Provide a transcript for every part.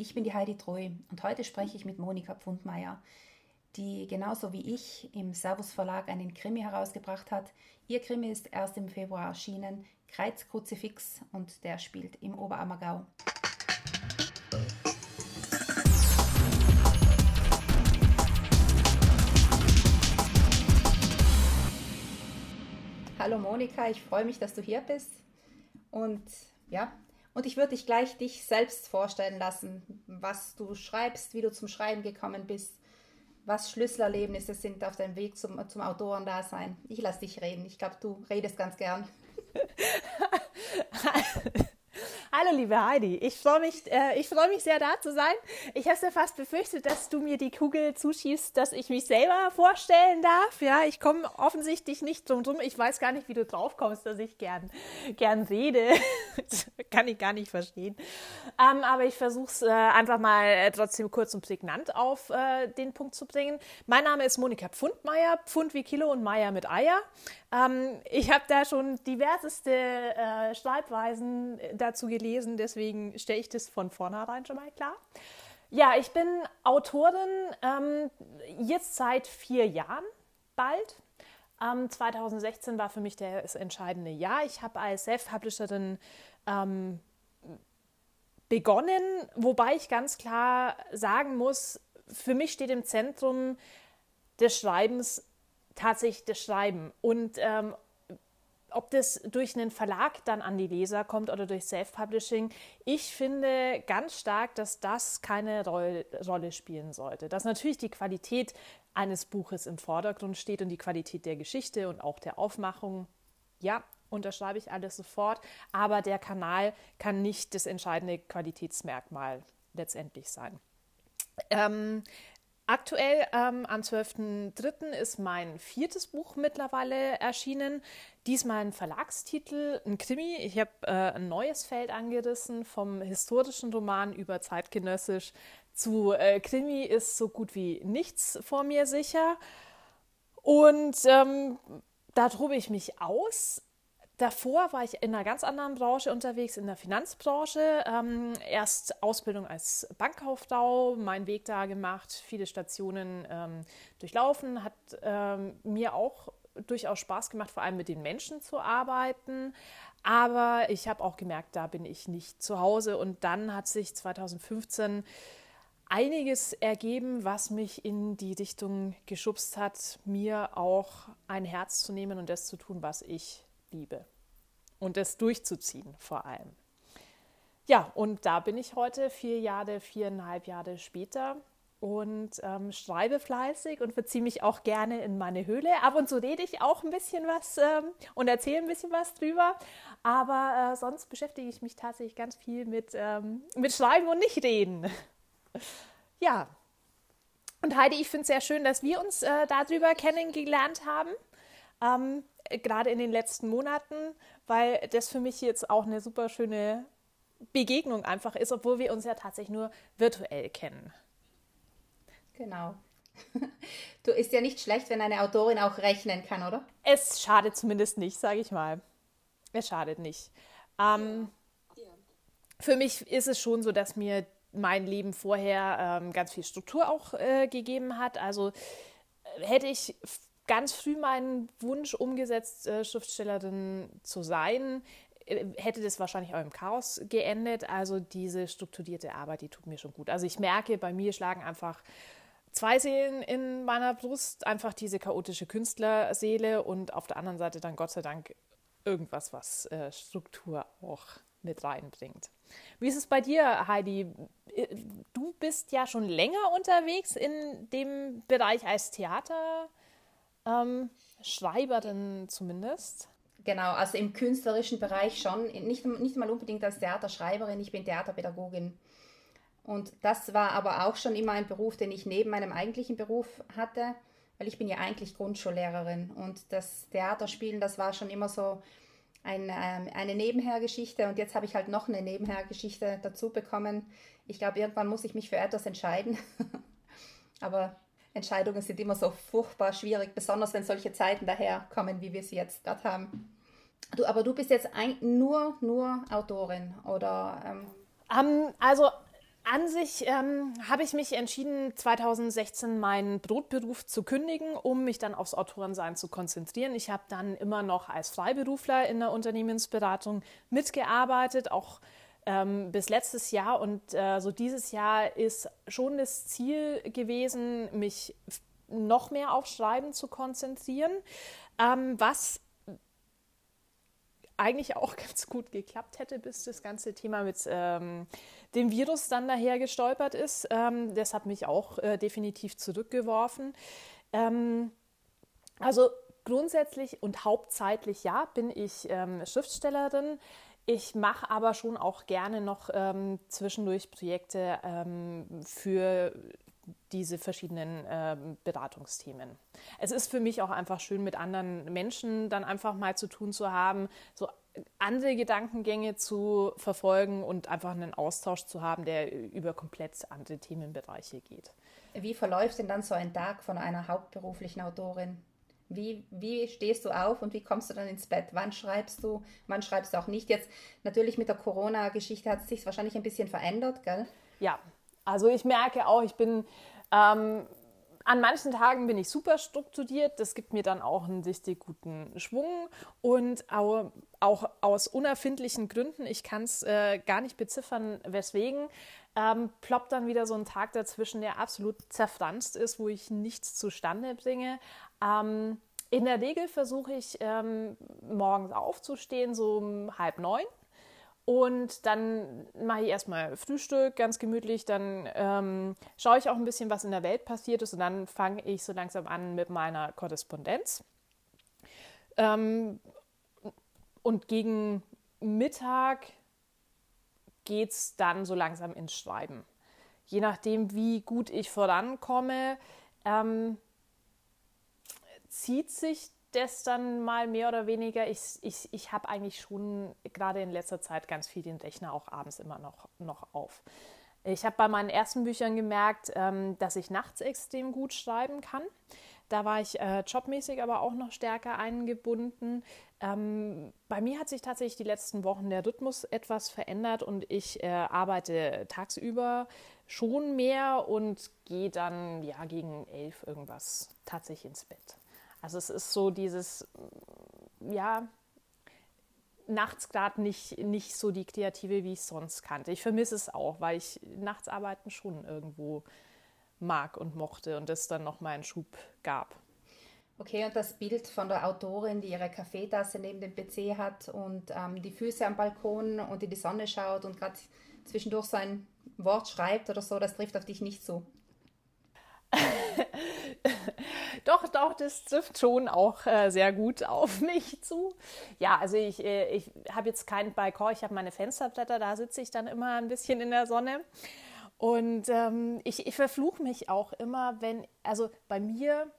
Ich bin die Heidi Treu und heute spreche ich mit Monika Pfundmeier, die genauso wie ich im Servus Verlag einen Krimi herausgebracht hat. Ihr Krimi ist erst im Februar erschienen, Kreuzkruzifix und der spielt im Oberammergau. Hallo Monika, ich freue mich, dass du hier bist. Und ja, und ich würde dich gleich dich selbst vorstellen lassen, was du schreibst, wie du zum Schreiben gekommen bist, was Schlüsselerlebnisse sind auf deinem Weg zum, zum Autorendasein. Ich lasse dich reden. Ich glaube, du redest ganz gern. Hallo liebe Heidi, ich freue mich, äh, ich mich sehr da zu sein. Ich habe ja fast befürchtet, dass du mir die Kugel zuschießt, dass ich mich selber vorstellen darf. Ja, ich komme offensichtlich nicht drum drum. Ich weiß gar nicht, wie du drauf kommst, dass ich gern, gern rede. Kann ich gar nicht verstehen. Ähm, aber ich versuche es äh, einfach mal äh, trotzdem kurz und prägnant auf äh, den Punkt zu bringen. Mein Name ist Monika Pfundmeier, Pfund wie Kilo und Meier mit Eier. Ähm, ich habe da schon diverseste äh, Schreibweisen dazu gelesen, deswegen stelle ich das von vornherein schon mal klar. Ja, ich bin Autorin ähm, jetzt seit vier Jahren bald. Ähm, 2016 war für mich das entscheidende Jahr. Ich habe als Self-Publisherin ähm, begonnen, wobei ich ganz klar sagen muss, für mich steht im Zentrum des Schreibens tatsächlich das Schreiben. Und ähm, ob das durch einen Verlag dann an die Leser kommt oder durch Self-Publishing, ich finde ganz stark, dass das keine Roll Rolle spielen sollte. Dass natürlich die Qualität eines Buches im Vordergrund steht und die Qualität der Geschichte und auch der Aufmachung. Ja, unterschreibe ich alles sofort, aber der Kanal kann nicht das entscheidende Qualitätsmerkmal letztendlich sein. Ähm, Aktuell ähm, am 12.03. ist mein viertes Buch mittlerweile erschienen. Diesmal ein Verlagstitel, ein Krimi. Ich habe äh, ein neues Feld angerissen, vom historischen Roman über zeitgenössisch zu äh, Krimi ist so gut wie nichts vor mir sicher. Und ähm, da tobe ich mich aus. Davor war ich in einer ganz anderen Branche unterwegs, in der Finanzbranche. Ähm, erst Ausbildung als Bankkauffrau, meinen Weg da gemacht, viele Stationen ähm, durchlaufen, hat ähm, mir auch durchaus Spaß gemacht, vor allem mit den Menschen zu arbeiten. Aber ich habe auch gemerkt, da bin ich nicht zu Hause. Und dann hat sich 2015 einiges ergeben, was mich in die Richtung geschubst hat, mir auch ein Herz zu nehmen und das zu tun, was ich liebe. Und das durchzuziehen vor allem. Ja, und da bin ich heute vier Jahre, viereinhalb Jahre später und ähm, schreibe fleißig und verziehe mich auch gerne in meine Höhle. Ab und zu rede ich auch ein bisschen was ähm, und erzähle ein bisschen was drüber. Aber äh, sonst beschäftige ich mich tatsächlich ganz viel mit, ähm, mit Schreiben und nicht reden. ja. Und Heidi, ich finde es sehr schön, dass wir uns äh, darüber kennengelernt haben. Ähm, gerade in den letzten Monaten, weil das für mich jetzt auch eine super schöne Begegnung einfach ist, obwohl wir uns ja tatsächlich nur virtuell kennen. Genau. Du ist ja nicht schlecht, wenn eine Autorin auch rechnen kann, oder? Es schadet zumindest nicht, sage ich mal. Es schadet nicht. Ähm, ja. Ja. Für mich ist es schon so, dass mir mein Leben vorher ähm, ganz viel Struktur auch äh, gegeben hat. Also äh, hätte ich ganz früh meinen Wunsch umgesetzt, äh, Schriftstellerin zu sein, äh, hätte das wahrscheinlich auch im Chaos geendet. Also diese strukturierte Arbeit, die tut mir schon gut. Also ich merke, bei mir schlagen einfach zwei Seelen in meiner Brust, einfach diese chaotische Künstlerseele und auf der anderen Seite dann Gott sei Dank irgendwas, was äh, Struktur auch mit reinbringt. Wie ist es bei dir, Heidi? Äh, du bist ja schon länger unterwegs in dem Bereich als Theater. Ähm, Schreiberin zumindest. Genau, also im künstlerischen Bereich schon, nicht, nicht mal unbedingt als Theaterschreiberin, ich bin Theaterpädagogin. Und das war aber auch schon immer ein Beruf, den ich neben meinem eigentlichen Beruf hatte, weil ich bin ja eigentlich Grundschullehrerin und das Theaterspielen, das war schon immer so ein, ähm, eine Nebenhergeschichte und jetzt habe ich halt noch eine Nebenhergeschichte dazu bekommen. Ich glaube, irgendwann muss ich mich für etwas entscheiden. aber Entscheidungen sind immer so furchtbar schwierig, besonders wenn solche Zeiten daherkommen, wie wir sie jetzt gerade haben. Du, aber du bist jetzt ein, nur, nur Autorin oder? Ähm um, ähm, also An sich ähm, habe ich mich entschieden, 2016 meinen Brotberuf zu kündigen, um mich dann aufs Autorensein zu konzentrieren. Ich habe dann immer noch als Freiberufler in der Unternehmensberatung mitgearbeitet, auch ähm, bis letztes Jahr. Und äh, so dieses Jahr ist schon das Ziel gewesen, mich noch mehr auf Schreiben zu konzentrieren, ähm, was eigentlich auch ganz gut geklappt hätte, bis das ganze Thema mit ähm, dem Virus dann daher gestolpert ist. Ähm, das hat mich auch äh, definitiv zurückgeworfen. Ähm, also grundsätzlich und hauptsächlich ja, bin ich ähm, Schriftstellerin. Ich mache aber schon auch gerne noch ähm, zwischendurch Projekte ähm, für diese verschiedenen äh, Beratungsthemen. Es ist für mich auch einfach schön, mit anderen Menschen dann einfach mal zu tun zu haben, so andere Gedankengänge zu verfolgen und einfach einen Austausch zu haben, der über komplett andere Themenbereiche geht. Wie verläuft denn dann so ein Tag von einer hauptberuflichen Autorin? Wie, wie stehst du auf und wie kommst du dann ins Bett? Wann schreibst du? Wann schreibst du auch nicht? Jetzt natürlich mit der Corona-Geschichte hat es sich wahrscheinlich ein bisschen verändert, gell? Ja, also ich merke auch, ich bin ähm, an manchen Tagen bin ich super strukturiert. Das gibt mir dann auch einen richtig guten Schwung und auch, auch aus unerfindlichen Gründen, ich kann es äh, gar nicht beziffern, weswegen, ähm, ploppt dann wieder so ein Tag dazwischen, der absolut zerfranst ist, wo ich nichts zustande bringe. Ähm, in der Regel versuche ich ähm, morgens aufzustehen, so um halb neun und dann mache ich erstmal Frühstück, ganz gemütlich. Dann ähm, schaue ich auch ein bisschen, was in der Welt passiert ist. Und dann fange ich so langsam an mit meiner Korrespondenz. Ähm, und gegen Mittag geht es dann so langsam ins Schreiben. Je nachdem, wie gut ich vorankomme, ähm, zieht sich das dann mal mehr oder weniger. Ich, ich, ich habe eigentlich schon gerade in letzter Zeit ganz viel den Rechner auch abends immer noch, noch auf. Ich habe bei meinen ersten Büchern gemerkt, ähm, dass ich nachts extrem gut schreiben kann. Da war ich äh, jobmäßig aber auch noch stärker eingebunden. Ähm, bei mir hat sich tatsächlich die letzten Wochen der Rhythmus etwas verändert und ich äh, arbeite tagsüber schon mehr und gehe dann ja gegen elf irgendwas tatsächlich ins Bett. Also es ist so dieses, ja, nachts gerade nicht, nicht so die Kreative, wie ich sonst kannte. Ich vermisse es auch, weil ich nachts arbeiten schon irgendwo mag und mochte und es dann noch mal einen Schub gab. Okay, und das Bild von der Autorin, die ihre Kaffeetasse neben dem PC hat und ähm, die Füße am Balkon und in die Sonne schaut und gerade zwischendurch so ein Wort schreibt oder so, das trifft auf dich nicht zu. doch, doch, das trifft schon auch äh, sehr gut auf mich zu. Ja, also ich, äh, ich habe jetzt keinen Balkon, ich habe meine Fensterblätter, da sitze ich dann immer ein bisschen in der Sonne. Und ähm, ich, ich verfluche mich auch immer, wenn, also bei mir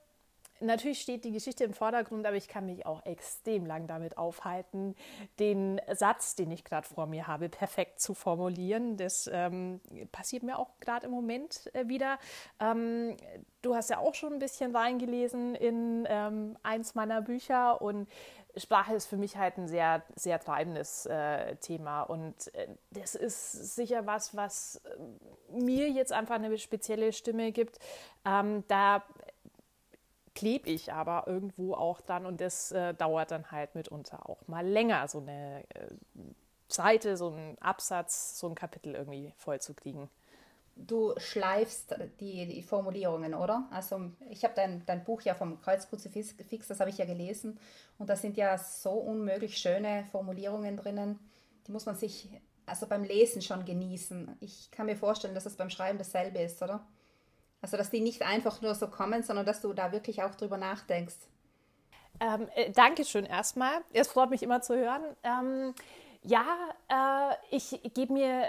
natürlich steht die Geschichte im Vordergrund, aber ich kann mich auch extrem lang damit aufhalten, den Satz, den ich gerade vor mir habe, perfekt zu formulieren. Das ähm, passiert mir auch gerade im Moment äh, wieder. Ähm, du hast ja auch schon ein bisschen reingelesen in ähm, eins meiner Bücher und Sprache ist für mich halt ein sehr, sehr treibendes äh, Thema und äh, das ist sicher was, was äh, mir jetzt einfach eine spezielle Stimme gibt. Ähm, da klebe ich aber irgendwo auch dann und das äh, dauert dann halt mitunter auch mal länger, so eine äh, Seite, so ein Absatz, so ein Kapitel irgendwie voll zu kriegen. Du schleifst die, die Formulierungen, oder? Also ich habe dein, dein Buch ja vom Kreuzkruzifix, das habe ich ja gelesen und da sind ja so unmöglich schöne Formulierungen drinnen, die muss man sich also beim Lesen schon genießen. Ich kann mir vorstellen, dass es beim Schreiben dasselbe ist, oder? Also, dass die nicht einfach nur so kommen, sondern dass du da wirklich auch drüber nachdenkst. Ähm, äh, Dankeschön erstmal. Es freut mich immer zu hören. Ähm, ja, äh, ich gebe mir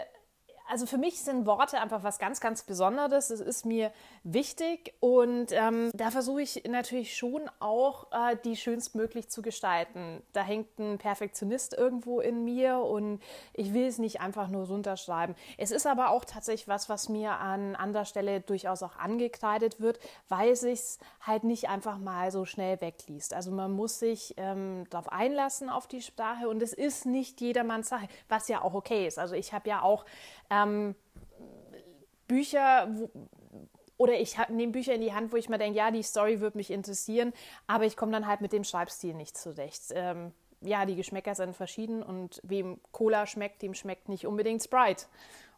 also für mich sind Worte einfach was ganz, ganz Besonderes. Es ist mir wichtig und ähm, da versuche ich natürlich schon auch, äh, die schönstmöglich zu gestalten. Da hängt ein Perfektionist irgendwo in mir und ich will es nicht einfach nur runterschreiben. Es ist aber auch tatsächlich was, was mir an anderer Stelle durchaus auch angekreidet wird, weil sich halt nicht einfach mal so schnell wegliest. Also man muss sich ähm, darauf einlassen auf die Sprache und es ist nicht jedermanns Sache, was ja auch okay ist. Also ich habe ja auch ähm, Bücher, wo, oder ich nehme Bücher in die Hand, wo ich mir denke, ja, die Story würde mich interessieren, aber ich komme dann halt mit dem Schreibstil nicht zurecht. Ähm, ja, die Geschmäcker sind verschieden und wem Cola schmeckt, dem schmeckt nicht unbedingt Sprite.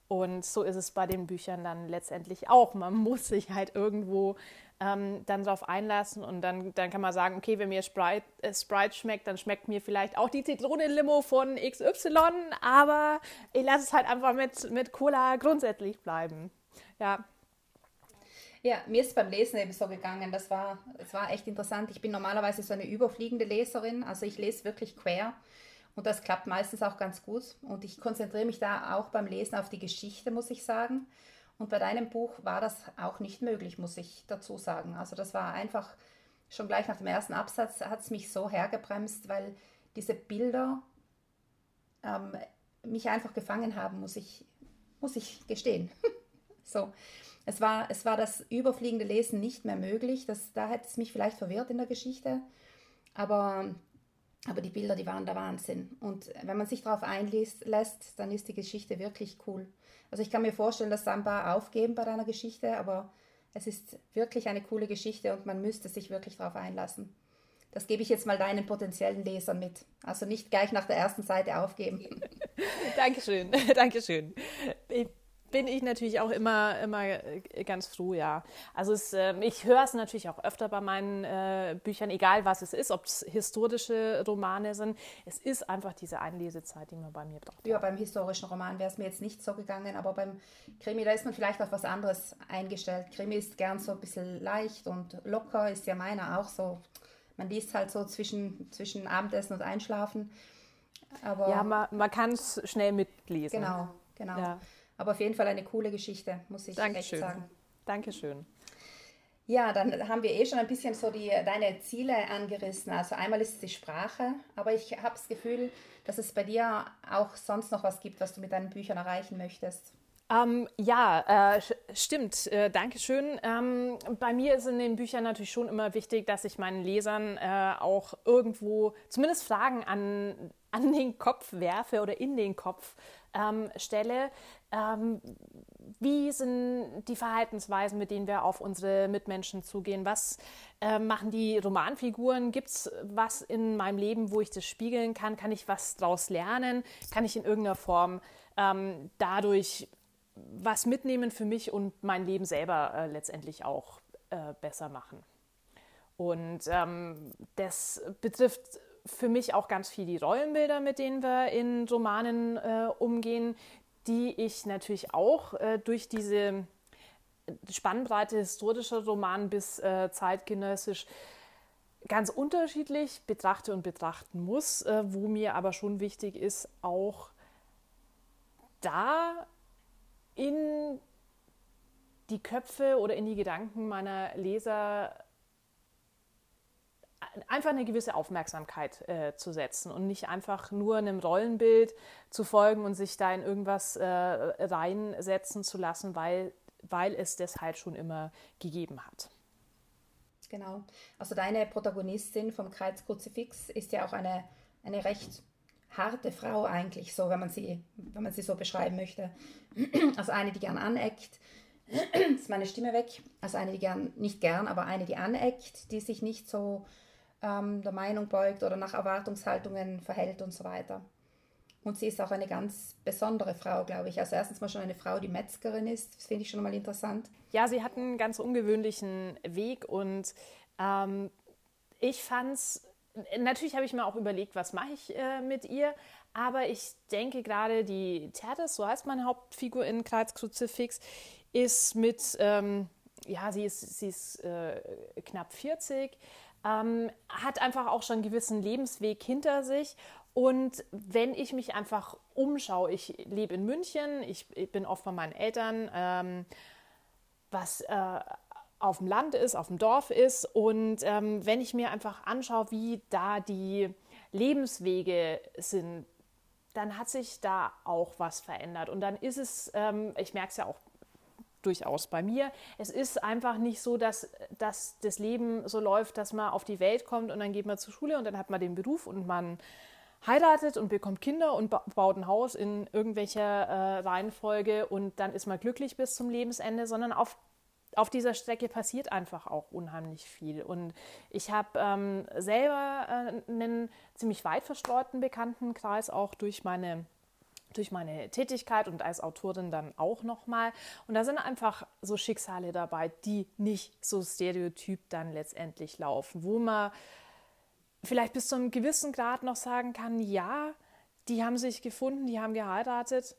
Und so ist es bei den Büchern dann letztendlich auch. Man muss sich halt irgendwo ähm, dann darauf einlassen und dann, dann kann man sagen, okay, wenn mir Sprite, äh, Sprite schmeckt, dann schmeckt mir vielleicht auch die Zitronenlimo von XY, aber ich lasse es halt einfach mit, mit Cola grundsätzlich bleiben. Ja. Ja, mir ist beim Lesen eben so gegangen. Das war, das war echt interessant. Ich bin normalerweise so eine überfliegende Leserin, also ich lese wirklich quer. Und das klappt meistens auch ganz gut. Und ich konzentriere mich da auch beim Lesen auf die Geschichte, muss ich sagen. Und bei deinem Buch war das auch nicht möglich, muss ich dazu sagen. Also das war einfach, schon gleich nach dem ersten Absatz hat es mich so hergebremst, weil diese Bilder ähm, mich einfach gefangen haben, muss ich, muss ich gestehen. so. Es war, es war das überfliegende Lesen nicht mehr möglich. Das, da hätte es mich vielleicht verwirrt in der Geschichte. Aber, aber die Bilder, die waren der Wahnsinn. Und wenn man sich darauf einlässt, dann ist die Geschichte wirklich cool. Also ich kann mir vorstellen, dass Samba aufgeben bei deiner Geschichte, aber es ist wirklich eine coole Geschichte und man müsste sich wirklich darauf einlassen. Das gebe ich jetzt mal deinen potenziellen Lesern mit. Also nicht gleich nach der ersten Seite aufgeben. Dankeschön, Dankeschön. Ich bin ich natürlich auch immer, immer äh, ganz froh, ja. Also es, äh, ich höre es natürlich auch öfter bei meinen äh, Büchern, egal was es ist, ob es historische Romane sind. Es ist einfach diese Einlesezeit, die man bei mir braucht. Ja, beim historischen Roman wäre es mir jetzt nicht so gegangen, aber beim Krimi, da ist man vielleicht auf was anderes eingestellt. Krimi ist gern so ein bisschen leicht und locker, ist ja meiner auch so. Man liest halt so zwischen, zwischen Abendessen und Einschlafen. Aber ja, man, man kann es schnell mitlesen. Genau, genau. Ja. Aber auf jeden Fall eine coole Geschichte, muss ich Dankeschön. echt sagen. Dankeschön. Ja, dann haben wir eh schon ein bisschen so die, deine Ziele angerissen. Also einmal ist es die Sprache, aber ich habe das Gefühl, dass es bei dir auch sonst noch was gibt, was du mit deinen Büchern erreichen möchtest. Ähm, ja, äh, stimmt. Äh, Dankeschön. Ähm, bei mir ist in den Büchern natürlich schon immer wichtig, dass ich meinen Lesern äh, auch irgendwo zumindest Fragen an, an den Kopf werfe oder in den Kopf ähm, stelle. Ähm, wie sind die Verhaltensweisen, mit denen wir auf unsere Mitmenschen zugehen? Was äh, machen die Romanfiguren? Gibt es was in meinem Leben, wo ich das spiegeln kann? Kann ich was daraus lernen? Kann ich in irgendeiner Form ähm, dadurch was mitnehmen für mich und mein Leben selber äh, letztendlich auch äh, besser machen? Und ähm, das betrifft für mich auch ganz viel die Rollenbilder, mit denen wir in Romanen äh, umgehen, die ich natürlich auch äh, durch diese Spannbreite historischer Roman bis äh, zeitgenössisch ganz unterschiedlich betrachte und betrachten muss, äh, wo mir aber schon wichtig ist, auch da in die Köpfe oder in die Gedanken meiner Leser einfach eine gewisse Aufmerksamkeit äh, zu setzen und nicht einfach nur einem Rollenbild zu folgen und sich da in irgendwas äh, reinsetzen zu lassen, weil, weil es das halt schon immer gegeben hat. Genau. Also deine Protagonistin vom Kreuzkruzifix ist ja auch eine, eine recht harte Frau eigentlich, so wenn man sie, wenn man sie so beschreiben möchte. Also eine, die gern aneckt. ist meine Stimme weg. Also eine, die gern, nicht gern, aber eine, die aneckt, die sich nicht so ähm, der Meinung beugt oder nach Erwartungshaltungen verhält und so weiter. Und sie ist auch eine ganz besondere Frau, glaube ich. Also erstens mal schon eine Frau, die Metzgerin ist. Das finde ich schon mal interessant. Ja, sie hat einen ganz ungewöhnlichen Weg und ähm, ich fand es, natürlich habe ich mir auch überlegt, was mache ich äh, mit ihr, aber ich denke gerade die Tertes, so heißt meine Hauptfigur in Kreuzkruzifix, ist mit, ähm, ja, sie ist, sie ist äh, knapp 40, ähm, hat einfach auch schon einen gewissen Lebensweg hinter sich. Und wenn ich mich einfach umschaue, ich lebe in München, ich, ich bin oft bei meinen Eltern, ähm, was äh, auf dem Land ist, auf dem Dorf ist. Und ähm, wenn ich mir einfach anschaue, wie da die Lebenswege sind, dann hat sich da auch was verändert. Und dann ist es, ähm, ich merke es ja auch durchaus bei mir. Es ist einfach nicht so, dass, dass das Leben so läuft, dass man auf die Welt kommt und dann geht man zur Schule und dann hat man den Beruf und man heiratet und bekommt Kinder und ba baut ein Haus in irgendwelcher äh, Reihenfolge und dann ist man glücklich bis zum Lebensende, sondern auf auf dieser Strecke passiert einfach auch unheimlich viel. Und ich habe ähm, selber äh, einen ziemlich weit verstreuten Bekanntenkreis, auch durch meine durch meine Tätigkeit und als Autorin dann auch nochmal. Und da sind einfach so Schicksale dabei, die nicht so stereotyp dann letztendlich laufen, wo man vielleicht bis zu einem gewissen Grad noch sagen kann, ja, die haben sich gefunden, die haben geheiratet,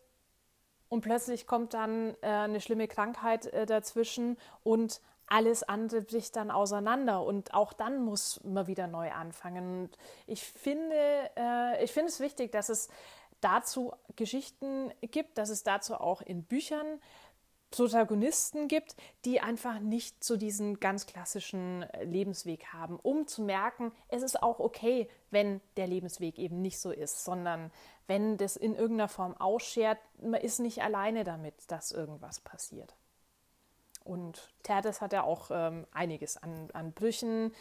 und plötzlich kommt dann äh, eine schlimme Krankheit äh, dazwischen und alles andere bricht dann auseinander und auch dann muss man wieder neu anfangen. Und ich finde, äh, ich finde es wichtig, dass es dazu Geschichten gibt, dass es dazu auch in Büchern Protagonisten gibt, die einfach nicht so diesen ganz klassischen äh, Lebensweg haben, um zu merken, es ist auch okay, wenn der Lebensweg eben nicht so ist, sondern wenn das in irgendeiner Form ausschert, man ist nicht alleine damit, dass irgendwas passiert. Und Terdes hat ja auch ähm, einiges an, an Brüchen,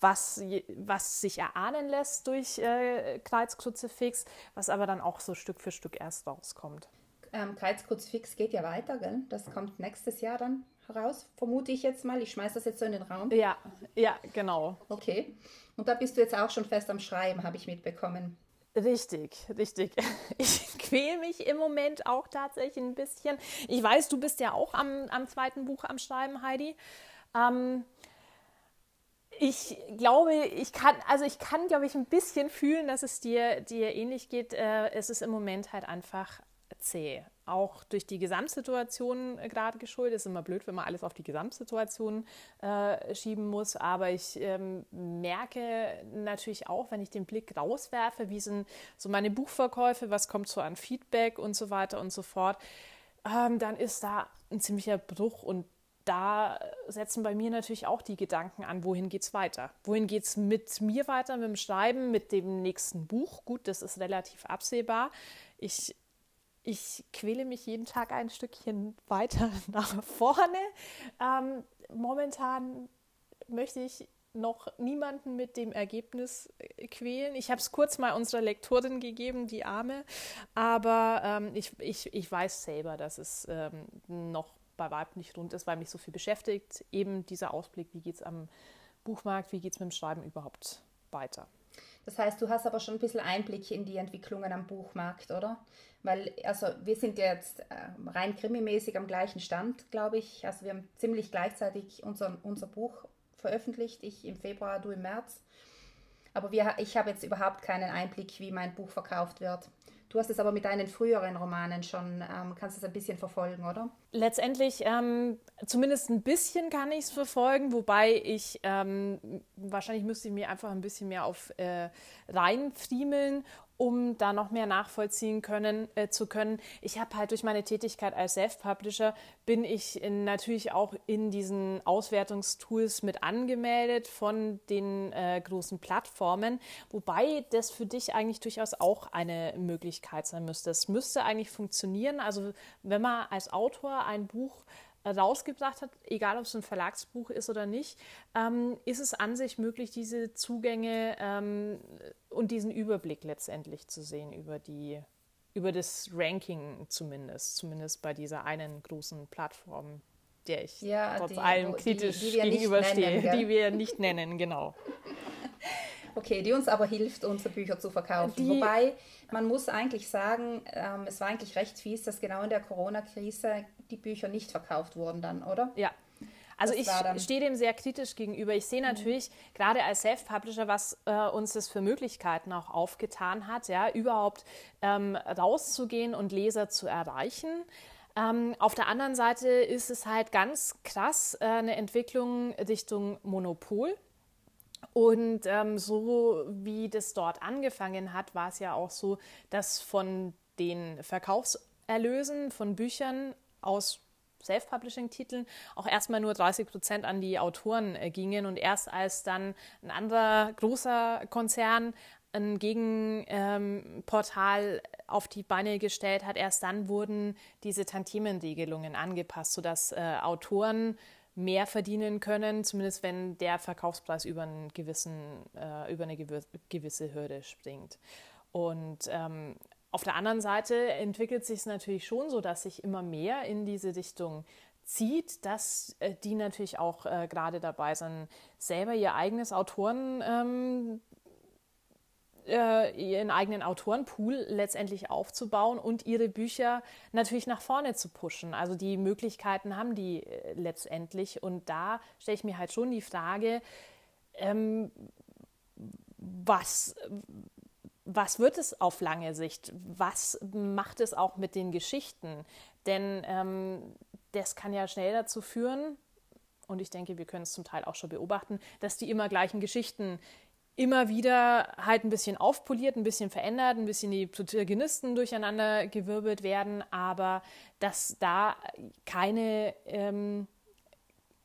was, was sich erahnen lässt durch äh, Kreuzkruzifix, was aber dann auch so Stück für Stück erst rauskommt. Ähm, Kreuzkruzifix geht ja weiter, gell? Das kommt nächstes Jahr dann raus, vermute ich jetzt mal. Ich schmeiße das jetzt so in den Raum. Ja, ja, genau. Okay. Und da bist du jetzt auch schon fest am Schreiben, habe ich mitbekommen. Richtig, richtig. Ich quäle mich im Moment auch tatsächlich ein bisschen. Ich weiß, du bist ja auch am, am zweiten Buch am Schreiben, Heidi. Ähm, ich glaube, ich kann, also ich kann, glaube ich, ein bisschen fühlen, dass es dir, dir ähnlich geht. Äh, es ist im Moment halt einfach zäh. Auch durch die Gesamtsituation äh, gerade geschuldet. Ist immer blöd, wenn man alles auf die Gesamtsituation äh, schieben muss. Aber ich ähm, merke natürlich auch, wenn ich den Blick rauswerfe, wie sind so meine Buchverkäufe, was kommt so an Feedback und so weiter und so fort, ähm, dann ist da ein ziemlicher Bruch und da setzen bei mir natürlich auch die Gedanken an, wohin geht es weiter? Wohin geht es mit mir weiter, mit dem Schreiben, mit dem nächsten Buch? Gut, das ist relativ absehbar. Ich ich quäle mich jeden Tag ein Stückchen weiter nach vorne. Ähm, momentan möchte ich noch niemanden mit dem Ergebnis äh, quälen. Ich habe es kurz mal unserer Lektorin gegeben, die Arme, aber ähm, ich, ich, ich weiß selber, dass es ähm, noch bei Weib nicht rund ist, weil mich so viel beschäftigt. Eben dieser Ausblick, wie geht es am Buchmarkt, wie geht es mit dem Schreiben überhaupt weiter. Das heißt, du hast aber schon ein bisschen Einblick in die Entwicklungen am Buchmarkt, oder? Weil, also wir sind jetzt äh, rein krimimäßig am gleichen Stand, glaube ich. Also wir haben ziemlich gleichzeitig unser, unser Buch veröffentlicht, ich im Februar, du im März. Aber wir, ich habe jetzt überhaupt keinen Einblick, wie mein Buch verkauft wird. Du hast es aber mit deinen früheren Romanen schon, ähm, kannst es ein bisschen verfolgen, oder? Letztendlich, ähm, zumindest ein bisschen kann ich es verfolgen, wobei ich, ähm, wahrscheinlich müsste ich mir einfach ein bisschen mehr auf äh, reinfriemeln um da noch mehr nachvollziehen können, äh, zu können. Ich habe halt durch meine Tätigkeit als Self-Publisher bin ich in, natürlich auch in diesen Auswertungstools mit angemeldet von den äh, großen Plattformen, wobei das für dich eigentlich durchaus auch eine Möglichkeit sein müsste. Es müsste eigentlich funktionieren. Also wenn man als Autor ein Buch rausgebracht hat, egal ob es ein Verlagsbuch ist oder nicht, ähm, ist es an sich möglich, diese Zugänge ähm, und diesen Überblick letztendlich zu sehen über die über das Ranking zumindest, zumindest bei dieser einen großen Plattform, der ich ja, trotz die, allem kritisch die, die gegenüberstehe, nennen, die wir nicht nennen, genau. Okay, die uns aber hilft, unsere Bücher zu verkaufen. Die, Wobei man muss eigentlich sagen, ähm, es war eigentlich recht fies, dass genau in der Corona-Krise die Bücher nicht verkauft wurden dann, oder? Ja. Also das ich stehe dem sehr kritisch gegenüber. Ich sehe mhm. natürlich mhm. gerade als Self-Publisher, was äh, uns das für Möglichkeiten auch aufgetan hat, ja, überhaupt ähm, rauszugehen und Leser zu erreichen. Ähm, auf der anderen Seite ist es halt ganz krass äh, eine Entwicklung Richtung Monopol. Und ähm, so wie das dort angefangen hat, war es ja auch so, dass von den Verkaufserlösen von Büchern aus Self-Publishing-Titeln auch erstmal nur 30 Prozent an die Autoren äh, gingen und erst als dann ein anderer großer Konzern ein Gegenportal ähm, auf die Beine gestellt hat, erst dann wurden diese Tantiemenregelungen angepasst, sodass äh, Autoren mehr verdienen können, zumindest wenn der Verkaufspreis über, einen gewissen, äh, über eine gewisse Hürde springt. Und ähm, auf der anderen Seite entwickelt sich es natürlich schon so, dass sich immer mehr in diese Dichtung zieht, dass äh, die natürlich auch äh, gerade dabei sind, selber ihr eigenes Autoren, ähm, äh, ihren eigenen Autorenpool letztendlich aufzubauen und ihre Bücher natürlich nach vorne zu pushen. Also die Möglichkeiten haben die äh, letztendlich. Und da stelle ich mir halt schon die Frage, ähm, was, was wird es auf lange Sicht? Was macht es auch mit den Geschichten? Denn ähm, das kann ja schnell dazu führen, und ich denke, wir können es zum Teil auch schon beobachten, dass die immer gleichen Geschichten immer wieder halt ein bisschen aufpoliert, ein bisschen verändert, ein bisschen die Protagonisten durcheinander gewirbelt werden, aber dass da keine, ähm,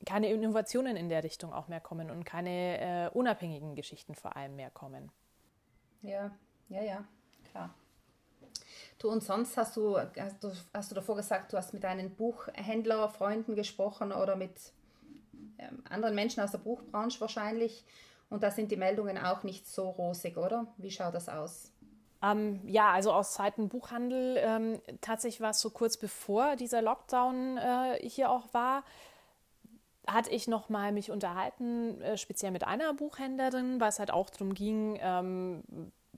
keine Innovationen in der Richtung auch mehr kommen und keine äh, unabhängigen Geschichten vor allem mehr kommen. Ja, ja, ja, klar. Du und sonst hast du, hast du, hast du davor gesagt, du hast mit deinen Buchhändlerfreunden gesprochen oder mit ähm, anderen Menschen aus der Buchbranche wahrscheinlich. Und da sind die Meldungen auch nicht so rosig, oder? Wie schaut das aus? Ähm, ja, also aus Zeiten Buchhandel, ähm, tatsächlich war es so kurz bevor dieser Lockdown äh, hier auch war, hatte ich noch mal mich unterhalten, äh, speziell mit einer Buchhändlerin, weil es halt auch darum ging, ähm,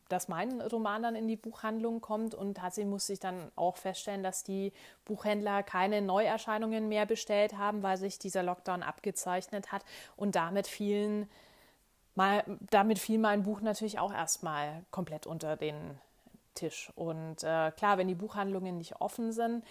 dass mein Roman dann in die Buchhandlung kommt und tatsächlich musste ich dann auch feststellen, dass die Buchhändler keine Neuerscheinungen mehr bestellt haben, weil sich dieser Lockdown abgezeichnet hat und damit vielen mal, damit fiel mein Buch natürlich auch erstmal komplett unter den Tisch. Und äh, klar, wenn die Buchhandlungen nicht offen sind,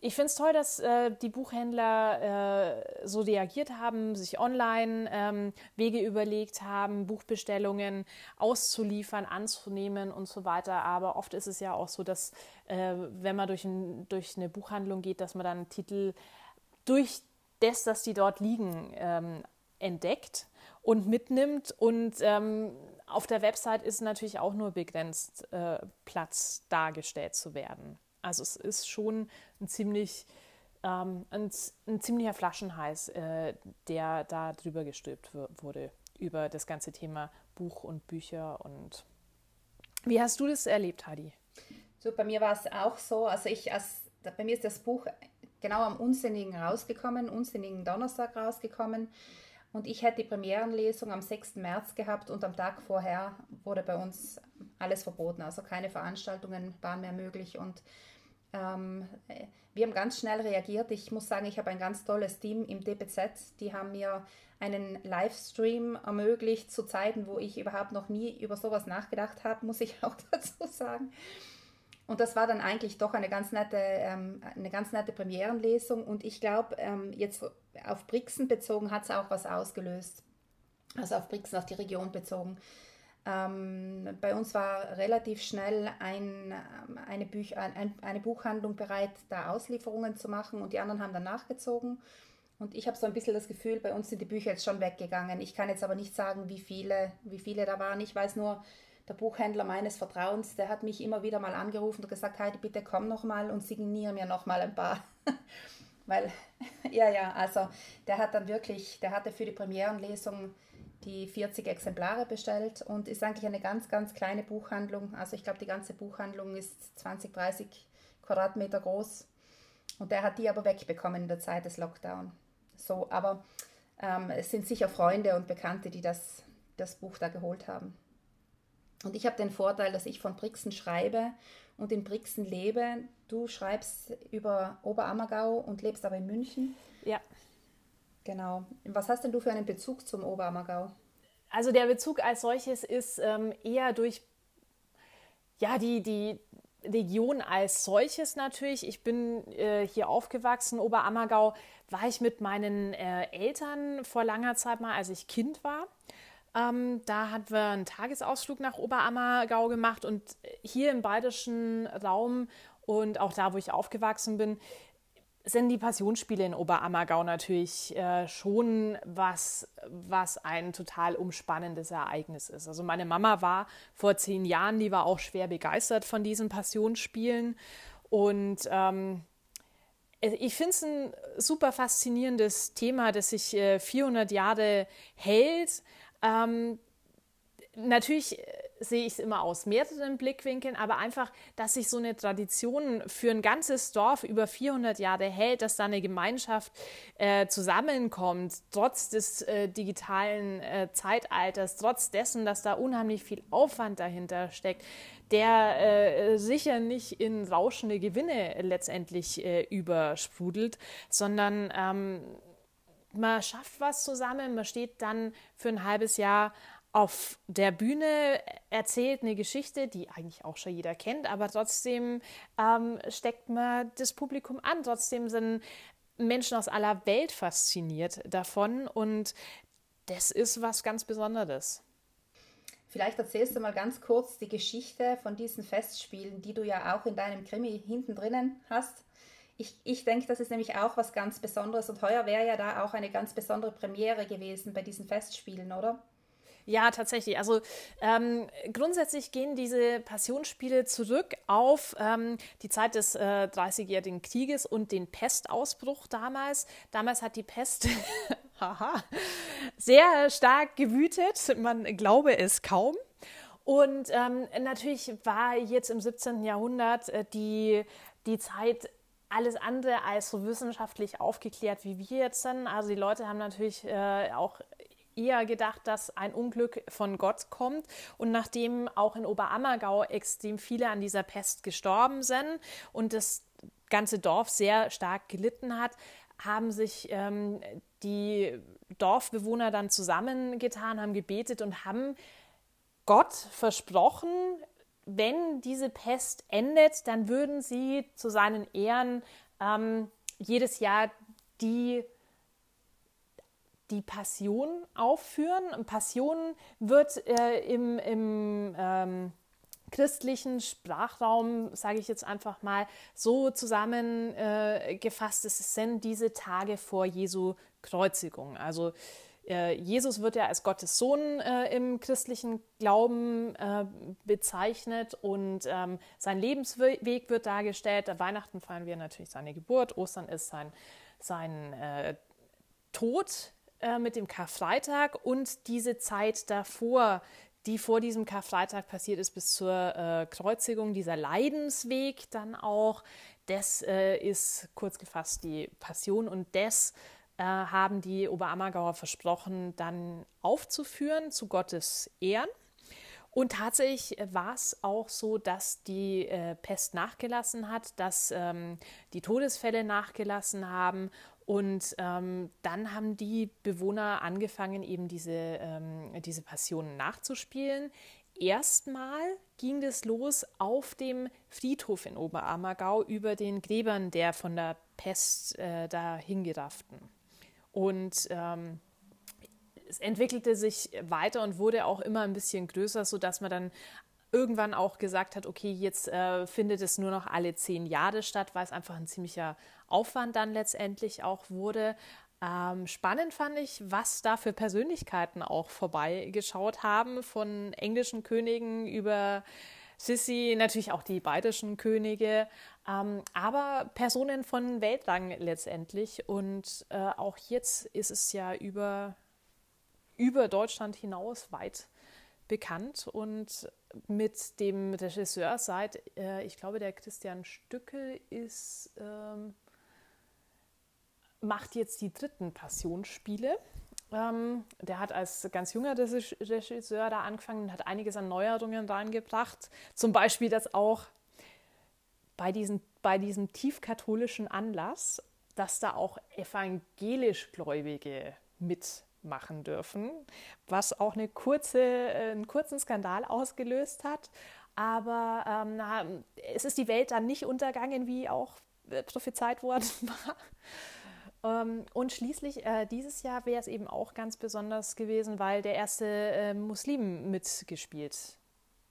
ich finde es toll, dass äh, die Buchhändler äh, so reagiert haben, sich online ähm, Wege überlegt haben, Buchbestellungen auszuliefern, anzunehmen und so weiter. Aber oft ist es ja auch so, dass äh, wenn man durch, ein, durch, eine Buchhandlung geht, dass man dann Titel durch das, dass die dort liegen, ähm, entdeckt und mitnimmt. Und ähm, auf der Website ist natürlich auch nur begrenzt äh, Platz dargestellt zu werden. Also es ist schon ein ziemlich ähm, ein, ein, ziemlicher Flaschenhals, äh, der da drüber gestülpt wurde, über das ganze Thema Buch und Bücher. Und wie hast du das erlebt, Hadi? So, bei mir war es auch so. Also ich als, bei mir ist das Buch genau am Unsinnigen rausgekommen, Unsinnigen Donnerstag rausgekommen. Und ich hätte die Premierenlesung am 6. März gehabt und am Tag vorher wurde bei uns alles verboten. Also keine Veranstaltungen waren mehr möglich und ähm, wir haben ganz schnell reagiert. Ich muss sagen, ich habe ein ganz tolles Team im DPZ. Die haben mir einen Livestream ermöglicht zu Zeiten, wo ich überhaupt noch nie über sowas nachgedacht habe, muss ich auch dazu sagen. Und das war dann eigentlich doch eine ganz nette, ähm, eine ganz nette Premierenlesung. Und ich glaube, ähm, jetzt auf Brixen bezogen hat es auch was ausgelöst. Also auf Brixen, auf die Region bezogen. Ähm, bei uns war relativ schnell ein, ähm, eine, Büch, ein, eine Buchhandlung bereit, da Auslieferungen zu machen und die anderen haben dann nachgezogen. Und ich habe so ein bisschen das Gefühl, bei uns sind die Bücher jetzt schon weggegangen. Ich kann jetzt aber nicht sagen, wie viele, wie viele da waren. Ich weiß nur, der Buchhändler meines Vertrauens, der hat mich immer wieder mal angerufen und gesagt, Heidi, bitte komm noch mal und signiere mir noch mal ein paar. Weil, ja, ja, also der hat dann wirklich, der hatte für die Premierenlesung die 40 Exemplare bestellt und ist eigentlich eine ganz, ganz kleine Buchhandlung. Also ich glaube, die ganze Buchhandlung ist 20, 30 Quadratmeter groß. Und der hat die aber wegbekommen in der Zeit des Lockdown. So, aber ähm, es sind sicher Freunde und Bekannte, die das, das Buch da geholt haben. Und ich habe den Vorteil, dass ich von Brixen schreibe und in Brixen lebe. Du schreibst über Oberammergau und lebst aber in München. Ja. Genau. Was hast denn du für einen Bezug zum Oberammergau? Also der Bezug als solches ist ähm, eher durch ja, die, die Region als solches natürlich. Ich bin äh, hier aufgewachsen, Oberammergau war ich mit meinen äh, Eltern vor langer Zeit mal, als ich Kind war. Ähm, da hatten wir einen Tagesausflug nach Oberammergau gemacht und hier im bayerischen Raum und auch da, wo ich aufgewachsen bin, sind die Passionsspiele in Oberammergau natürlich äh, schon was, was ein total umspannendes Ereignis ist. Also meine Mama war vor zehn Jahren, die war auch schwer begeistert von diesen Passionsspielen und ähm, ich finde es ein super faszinierendes Thema, das sich äh, 400 Jahre hält, ähm, natürlich äh, sehe ich es immer aus mehreren Blickwinkeln, aber einfach, dass sich so eine Tradition für ein ganzes Dorf über 400 Jahre hält, dass da eine Gemeinschaft äh, zusammenkommt, trotz des äh, digitalen äh, Zeitalters, trotz dessen, dass da unheimlich viel Aufwand dahinter steckt, der äh, sicher nicht in rauschende Gewinne letztendlich äh, übersprudelt, sondern ähm, man schafft was zusammen, man steht dann für ein halbes Jahr auf der Bühne erzählt eine Geschichte, die eigentlich auch schon jeder kennt, aber trotzdem ähm, steckt man das Publikum an. Trotzdem sind Menschen aus aller Welt fasziniert davon und das ist was ganz Besonderes. Vielleicht erzählst du mal ganz kurz die Geschichte von diesen Festspielen, die du ja auch in deinem Krimi hinten drinnen hast. Ich, ich denke, das ist nämlich auch was ganz Besonderes und heuer wäre ja da auch eine ganz besondere Premiere gewesen bei diesen Festspielen, oder? Ja, tatsächlich. Also ähm, grundsätzlich gehen diese Passionsspiele zurück auf ähm, die Zeit des äh, 30-jährigen Krieges und den Pestausbruch damals. Damals hat die Pest sehr stark gewütet. Man glaube es kaum. Und ähm, natürlich war jetzt im 17. Jahrhundert äh, die, die Zeit alles andere als so wissenschaftlich aufgeklärt, wie wir jetzt sind. Also die Leute haben natürlich äh, auch eher gedacht, dass ein Unglück von Gott kommt. Und nachdem auch in Oberammergau extrem viele an dieser Pest gestorben sind und das ganze Dorf sehr stark gelitten hat, haben sich ähm, die Dorfbewohner dann zusammengetan, haben gebetet und haben Gott versprochen, wenn diese Pest endet, dann würden sie zu seinen Ehren ähm, jedes Jahr die die Passion aufführen. Passion wird äh, im, im ähm, christlichen Sprachraum, sage ich jetzt einfach mal, so zusammengefasst, äh, es sind diese Tage vor Jesu Kreuzigung. Also äh, Jesus wird ja als Gottes Sohn äh, im christlichen Glauben äh, bezeichnet und ähm, sein Lebensweg wird dargestellt. An Weihnachten feiern wir natürlich seine Geburt, Ostern ist sein, sein äh, Tod äh, mit dem Karfreitag und diese Zeit davor, die vor diesem Karfreitag passiert ist, bis zur äh, Kreuzigung, dieser Leidensweg dann auch, das äh, ist kurz gefasst die Passion und das äh, haben die Oberammergauer versprochen, dann aufzuführen zu Gottes Ehren. Und tatsächlich war es auch so, dass die äh, Pest nachgelassen hat, dass ähm, die Todesfälle nachgelassen haben und ähm, dann haben die Bewohner angefangen, eben diese, ähm, diese Passionen nachzuspielen. Erstmal ging das los auf dem Friedhof in Oberammergau über den Gräbern der von der Pest äh, dahingerafften. Und ähm, es entwickelte sich weiter und wurde auch immer ein bisschen größer, sodass man dann irgendwann auch gesagt hat, okay, jetzt äh, findet es nur noch alle zehn Jahre statt, weil es einfach ein ziemlicher Aufwand dann letztendlich auch wurde. Ähm, spannend fand ich, was da für Persönlichkeiten auch vorbeigeschaut haben, von englischen Königen über Sissi, natürlich auch die bayerischen Könige, ähm, aber Personen von Weltrang letztendlich. Und äh, auch jetzt ist es ja über, über Deutschland hinaus weit bekannt und mit dem Regisseur seit, äh, ich glaube, der Christian Stückel ist ähm, macht jetzt die dritten Passionsspiele. Ähm, der hat als ganz junger Regisseur da angefangen und hat einiges an Neuerungen reingebracht. Zum Beispiel, dass auch bei, diesen, bei diesem tiefkatholischen Anlass, dass da auch evangelischgläubige mitmachen dürfen, was auch eine kurze, äh, einen kurzen Skandal ausgelöst hat. Aber ähm, es ist die Welt dann nicht untergangen, wie auch äh, prophezeit worden war. Ähm, und schließlich äh, dieses Jahr wäre es eben auch ganz besonders gewesen, weil der erste äh, Muslim mitgespielt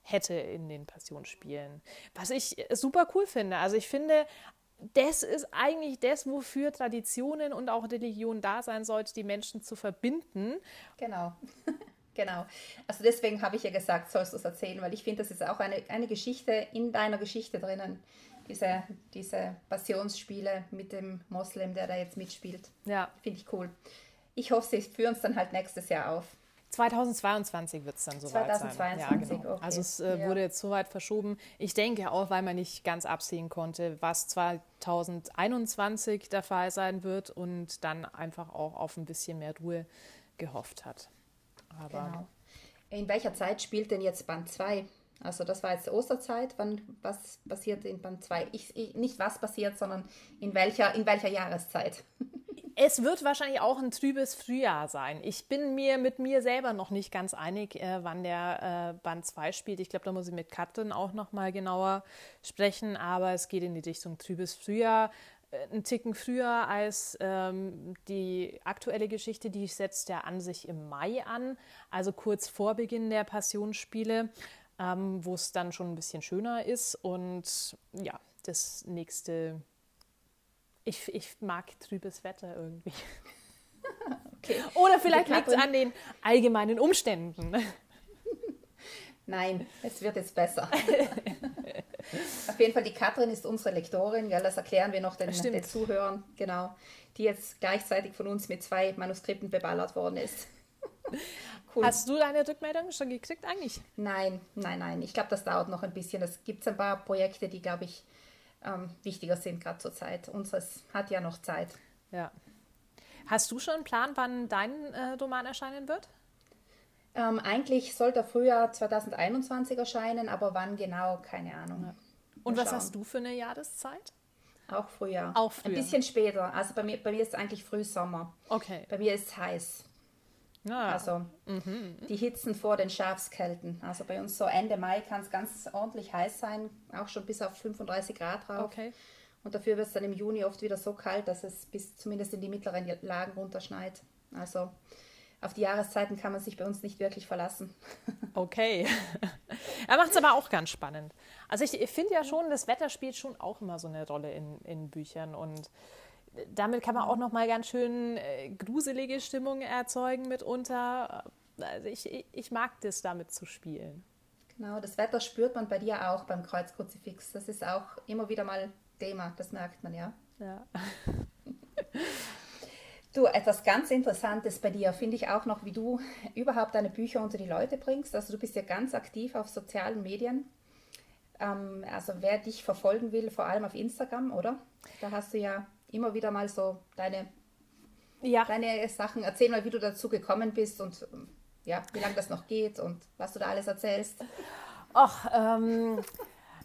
hätte in den Passionsspielen. Was ich äh, super cool finde. Also ich finde, das ist eigentlich das, wofür Traditionen und auch Religion da sein sollte, die Menschen zu verbinden. Genau. genau. Also deswegen habe ich ja gesagt, sollst du es erzählen, weil ich finde, das ist auch eine, eine Geschichte in deiner Geschichte drinnen diese, diese Passionsspiele mit dem Moslem, der da jetzt mitspielt. Ja. Finde ich cool. Ich hoffe, sie führen es dann halt nächstes Jahr auf. 2022 wird es dann soweit 2022, sein. Ja, genau. okay. Also es äh, Ja. wurde jetzt soweit verschoben. Ich denke auch, weil man nicht ganz absehen konnte, was 2021 der Fall sein wird und dann einfach auch auf ein bisschen mehr Ruhe gehofft hat. Aber Genau. In welcher Zeit spielt denn jetzt Band 2? Also das war jetzt Osterzeit. Wann, was passiert in Band 2? Ich, ich, nicht was passiert, sondern in welcher, in welcher Jahreszeit? Es wird wahrscheinlich auch ein trübes Frühjahr sein. Ich bin mir mit mir selber noch nicht ganz einig, äh, wann der äh, Band 2 spielt. Ich glaube, da muss ich mit Katrin auch noch mal genauer sprechen, aber es geht in die Richtung trübes Frühjahr. Äh, Ein Ticken früher als ähm, die aktuelle Geschichte, die setzt ja an sich im Mai an, also kurz vor Beginn der Passionsspiele, ähm, wo es dann schon ein bisschen schöner ist. Und ja, das nächste ich, ich mag trübes Wetter irgendwie. Okay. Oder vielleicht liegt es an den allgemeinen Umständen. Nein, es wird jetzt besser. Auf jeden Fall, die Katrin ist unsere Lektorin, gell? das erklären wir noch den, den Zuhörern, genau, die jetzt gleichzeitig von uns mit zwei Manuskripten beballert worden ist. Cool. Hast du deine Rückmeldung schon gekriegt eigentlich? Nein, nein, nein. Ich glaube, das dauert noch ein bisschen. Es gibt ein paar Projekte, die, glaube ich, ähm, wichtiger sind gerade zur Zeit. Unseres hat ja noch Zeit. Ja. Hast du schon einen Plan, wann dein äh, Roman erscheinen wird? Ähm, eigentlich sollte er Frühjahr 2021 erscheinen, aber wann genau, keine Ahnung. Und Mal was schauen. hast du für eine Jahreszeit? Auch Frühjahr. Auch früher. Ein bisschen später. Also bei mir, bei mir ist es eigentlich Frühsommer. Okay. Bei mir ist es heiß. Na, Also die Hitzen vor den Schafskälten. Also bei uns so Ende Mai kann es ganz ordentlich heiß sein, auch schon bis auf 35 Grad drauf. okay. Und dafür wird es dann im Juni oft wieder so kalt, dass es bis zumindest in die mittleren Lagen runterschneit. Also auf die Jahreszeiten kann man sich bei uns nicht wirklich verlassen. Okay. er macht es aber auch ganz spannend. Also ich, ich finde ja schon, das Wetter spielt schon auch immer so eine Rolle in, in Büchern und damit kann man auch noch mal ganz schön äh, gruselige Stimmung erzeugen mitunter. Also ich, ich, mag das, damit zu spielen. Genau, das Wetter spürt man bei dir auch beim Kreuzkruzifix. Das ist auch immer wieder mal Thema, das merkt man ja. Ja. Du, etwas ganz Interessantes bei dir finde ich auch noch, wie du überhaupt deine Bücher unter die Leute bringst. Also du bist ja ganz aktiv auf sozialen Medien. Ähm, also wer dich verfolgen will, vor allem auf Instagram, oder? Da hast du ja immer wieder mal so deine, Ja, deine Sachen. Erzähl mal, wie du dazu gekommen bist und ähm, ja, wie lange das noch geht und was du da alles erzählst. Ach, ähm,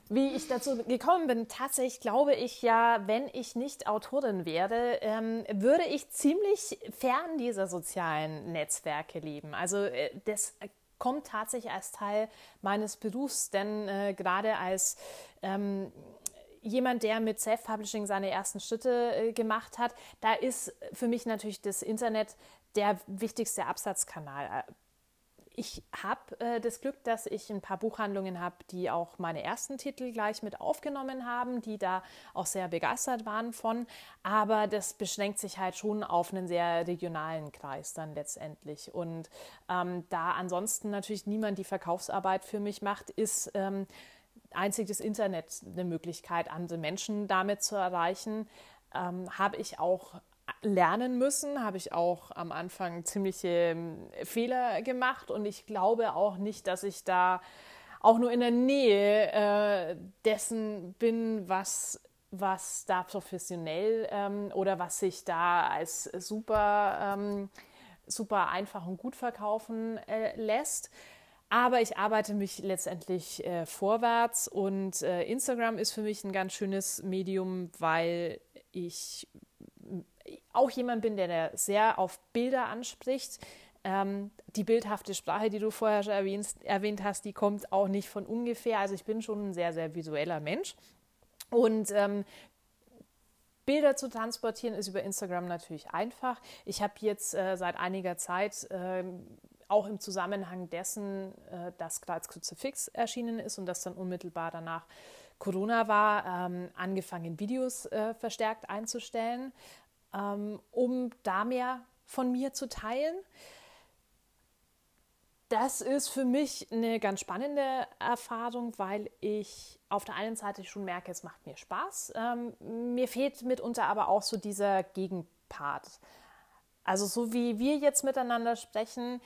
wie ich dazu gekommen bin, tatsächlich glaube ich ja, wenn ich nicht Autorin wäre, ähm, würde ich ziemlich fern dieser sozialen Netzwerke leben. Also äh, das kommt tatsächlich als Teil meines Berufs, denn äh, gerade als ähm, jemand, der mit Self-Publishing seine ersten Schritte äh, gemacht hat, da ist für mich natürlich das Internet der wichtigste Absatzkanal. Ich habe äh, das Glück, dass ich ein paar Buchhandlungen habe, die auch meine ersten Titel gleich mit aufgenommen haben, die da auch sehr begeistert waren von. Aber das beschränkt sich halt schon auf einen sehr regionalen Kreis dann letztendlich. Und ähm, da ansonsten natürlich niemand die Verkaufsarbeit für mich macht, ist ähm, einzig das Internet eine Möglichkeit, andere Menschen damit zu erreichen. Ähm, habe ich auch lernen müssen, habe ich auch am Anfang ziemliche ähm, Fehler gemacht und ich glaube auch nicht, dass ich da auch nur in der Nähe äh, dessen bin, was, was da professionell ähm, oder was sich da als super, ähm, super einfach und gut verkaufen äh, lässt. Aber ich arbeite mich letztendlich äh, vorwärts und äh, Instagram ist für mich ein ganz schönes Medium, weil ich auch jemand bin, der, sehr auf Bilder anspricht. Ähm, die bildhafte Sprache, die du vorher schon erwähnst, erwähnt hast, die kommt auch nicht von ungefähr. Also ich bin schon ein sehr, sehr visueller Mensch. Und ähm, Bilder zu transportieren ist über Instagram natürlich einfach. Ich habe jetzt äh, seit einiger Zeit äh, auch im Zusammenhang dessen, äh, dass Kreuz Kruzifix erschienen ist und das dann unmittelbar danach Corona war, ähm, angefangen, Videos äh, verstärkt einzustellen, ähm, um da mehr von mir zu teilen. Das ist für mich eine ganz spannende Erfahrung, weil ich auf der einen Seite schon merke, es macht mir Spaß. Ähm, mir fehlt mitunter aber auch so dieser Gegenpart. Also so wie wir jetzt miteinander sprechen,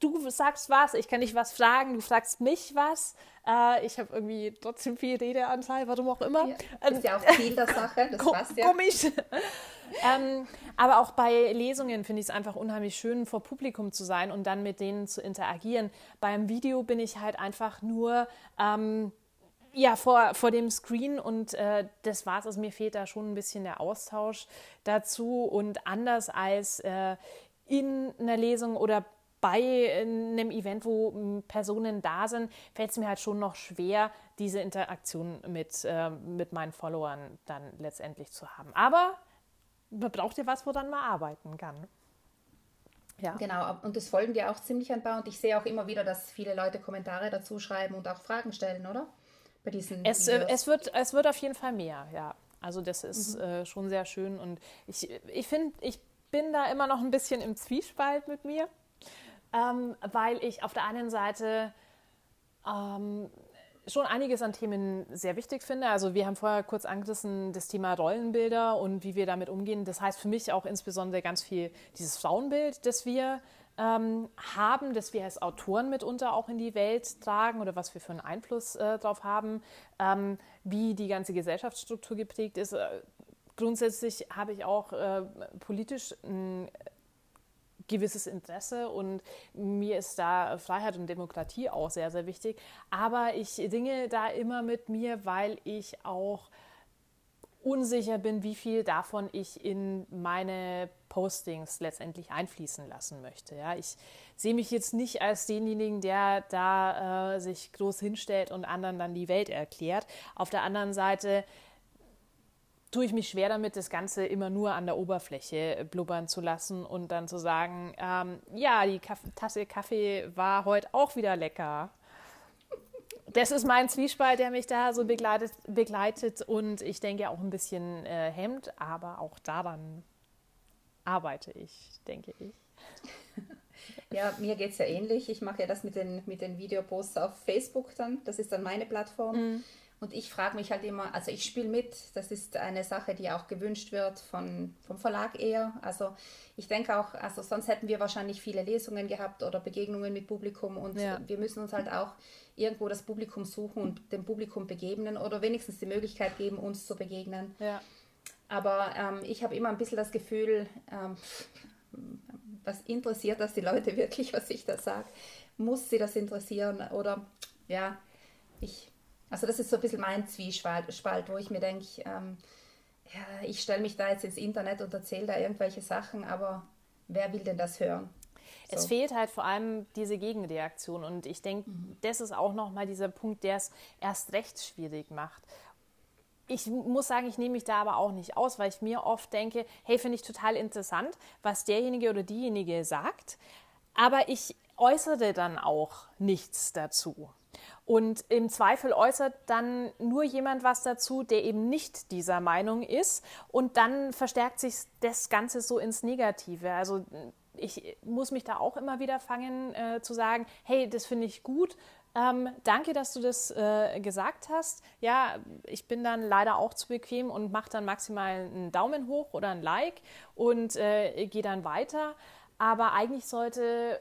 du sagst was, ich kann dich was fragen, du fragst mich was. Äh, ich habe irgendwie trotzdem viel Redeanteil, warum auch immer. Ja, ist ja auch Ziel der Sache, das passt ja. Komisch. ähm, aber auch bei Lesungen finde ich es einfach unheimlich schön, vor Publikum zu sein und dann mit denen zu interagieren. Beim Video bin ich halt einfach nur ähm, ja, vor, vor dem Screen und äh, das war's. Also mir fehlt da schon ein bisschen der Austausch dazu und anders als äh, in einer Lesung oder bei einem Event, wo Personen da sind, fällt es mir halt schon noch schwer, diese Interaktion mit, äh, mit meinen Followern dann letztendlich zu haben. Aber man braucht ja was, wo dann mal arbeiten kann. Ja. Genau, und das folgen dir auch ziemlich an Bau. Und ich sehe auch immer wieder, dass viele Leute Kommentare dazu schreiben und auch Fragen stellen, oder? Bei diesen es, äh, es, wird, es wird auf jeden Fall mehr, ja. Also das ist mhm. äh, schon sehr schön und ich, ich finde, ich bin da immer noch ein bisschen im Zwiespalt mit mir, ähm, weil ich auf der einen Seite ähm, schon einiges an Themen sehr wichtig finde. Also wir haben vorher kurz angerissen das Thema Rollenbilder und wie wir damit umgehen. Das heißt für mich auch insbesondere ganz viel dieses Frauenbild, das wir ähm, haben, das wir als Autoren mitunter auch in die Welt tragen oder was wir für einen Einfluss äh, darauf haben, ähm, wie die ganze Gesellschaftsstruktur geprägt ist. Äh, grundsätzlich habe ich auch äh, politisch ein gewisses Interesse und mir ist da Freiheit und Demokratie auch sehr, sehr wichtig. Aber ich dinge da immer mit mir, weil ich auch unsicher bin, wie viel davon ich in meine Postings letztendlich einfließen lassen möchte. Ja, ich sehe mich jetzt nicht als denjenigen, der da äh, sich groß hinstellt und anderen dann die Welt erklärt. Auf der anderen Seite tue ich mich schwer damit, das Ganze immer nur an der Oberfläche blubbern zu lassen und dann zu sagen, ähm, ja, die Kaff Tasse Kaffee war heute auch wieder lecker das ist mein Zwiespalt, der mich da so begleitet, begleitet und ich denke auch ein bisschen äh, hemmt, aber auch daran arbeite ich, denke ich. Ja, mir geht es ja ähnlich. Ich mache ja das mit den, mit den Videoposts auf Facebook dann. Das ist dann meine Plattform. Mhm. Und ich frage mich halt immer, also ich spiele mit, das ist eine Sache, die auch gewünscht wird von, vom Verlag eher. Also ich denke auch, also sonst hätten wir wahrscheinlich viele Lesungen gehabt oder Begegnungen mit Publikum und ja. wir müssen uns halt auch irgendwo das Publikum suchen und dem Publikum begegnen oder wenigstens die Möglichkeit geben, uns zu begegnen. Ja. Aber ähm, ich habe immer ein bisschen das Gefühl, ähm, was interessiert das die Leute wirklich, was ich da sage? Muss sie das interessieren? Oder ja, ich, also das ist so ein bisschen mein Zwiespalt, wo ich mir denke, ähm, ja, ich stelle mich da jetzt ins Internet und erzähle da irgendwelche Sachen, aber wer will denn das hören? So. Es fehlt halt vor allem diese Gegenreaktion und ich denke, mhm. das ist auch nochmal dieser Punkt, der es erst recht schwierig macht. Ich muss sagen, ich nehme mich da aber auch nicht aus, weil ich mir oft denke, hey, finde ich total interessant, was derjenige oder diejenige sagt, aber ich äußere dann auch nichts dazu. Und im Zweifel äußert dann nur jemand was dazu, der eben nicht dieser Meinung ist. Und dann verstärkt sich das Ganze so ins Negative. Also ich muss mich da auch immer wieder fangen äh, zu sagen, hey, das finde ich gut. Ähm, danke, dass du das äh, gesagt hast. Ja, ich bin dann leider auch zu bequem und mache dann maximal einen Daumen hoch oder ein Like und äh, gehe dann weiter. Aber eigentlich sollte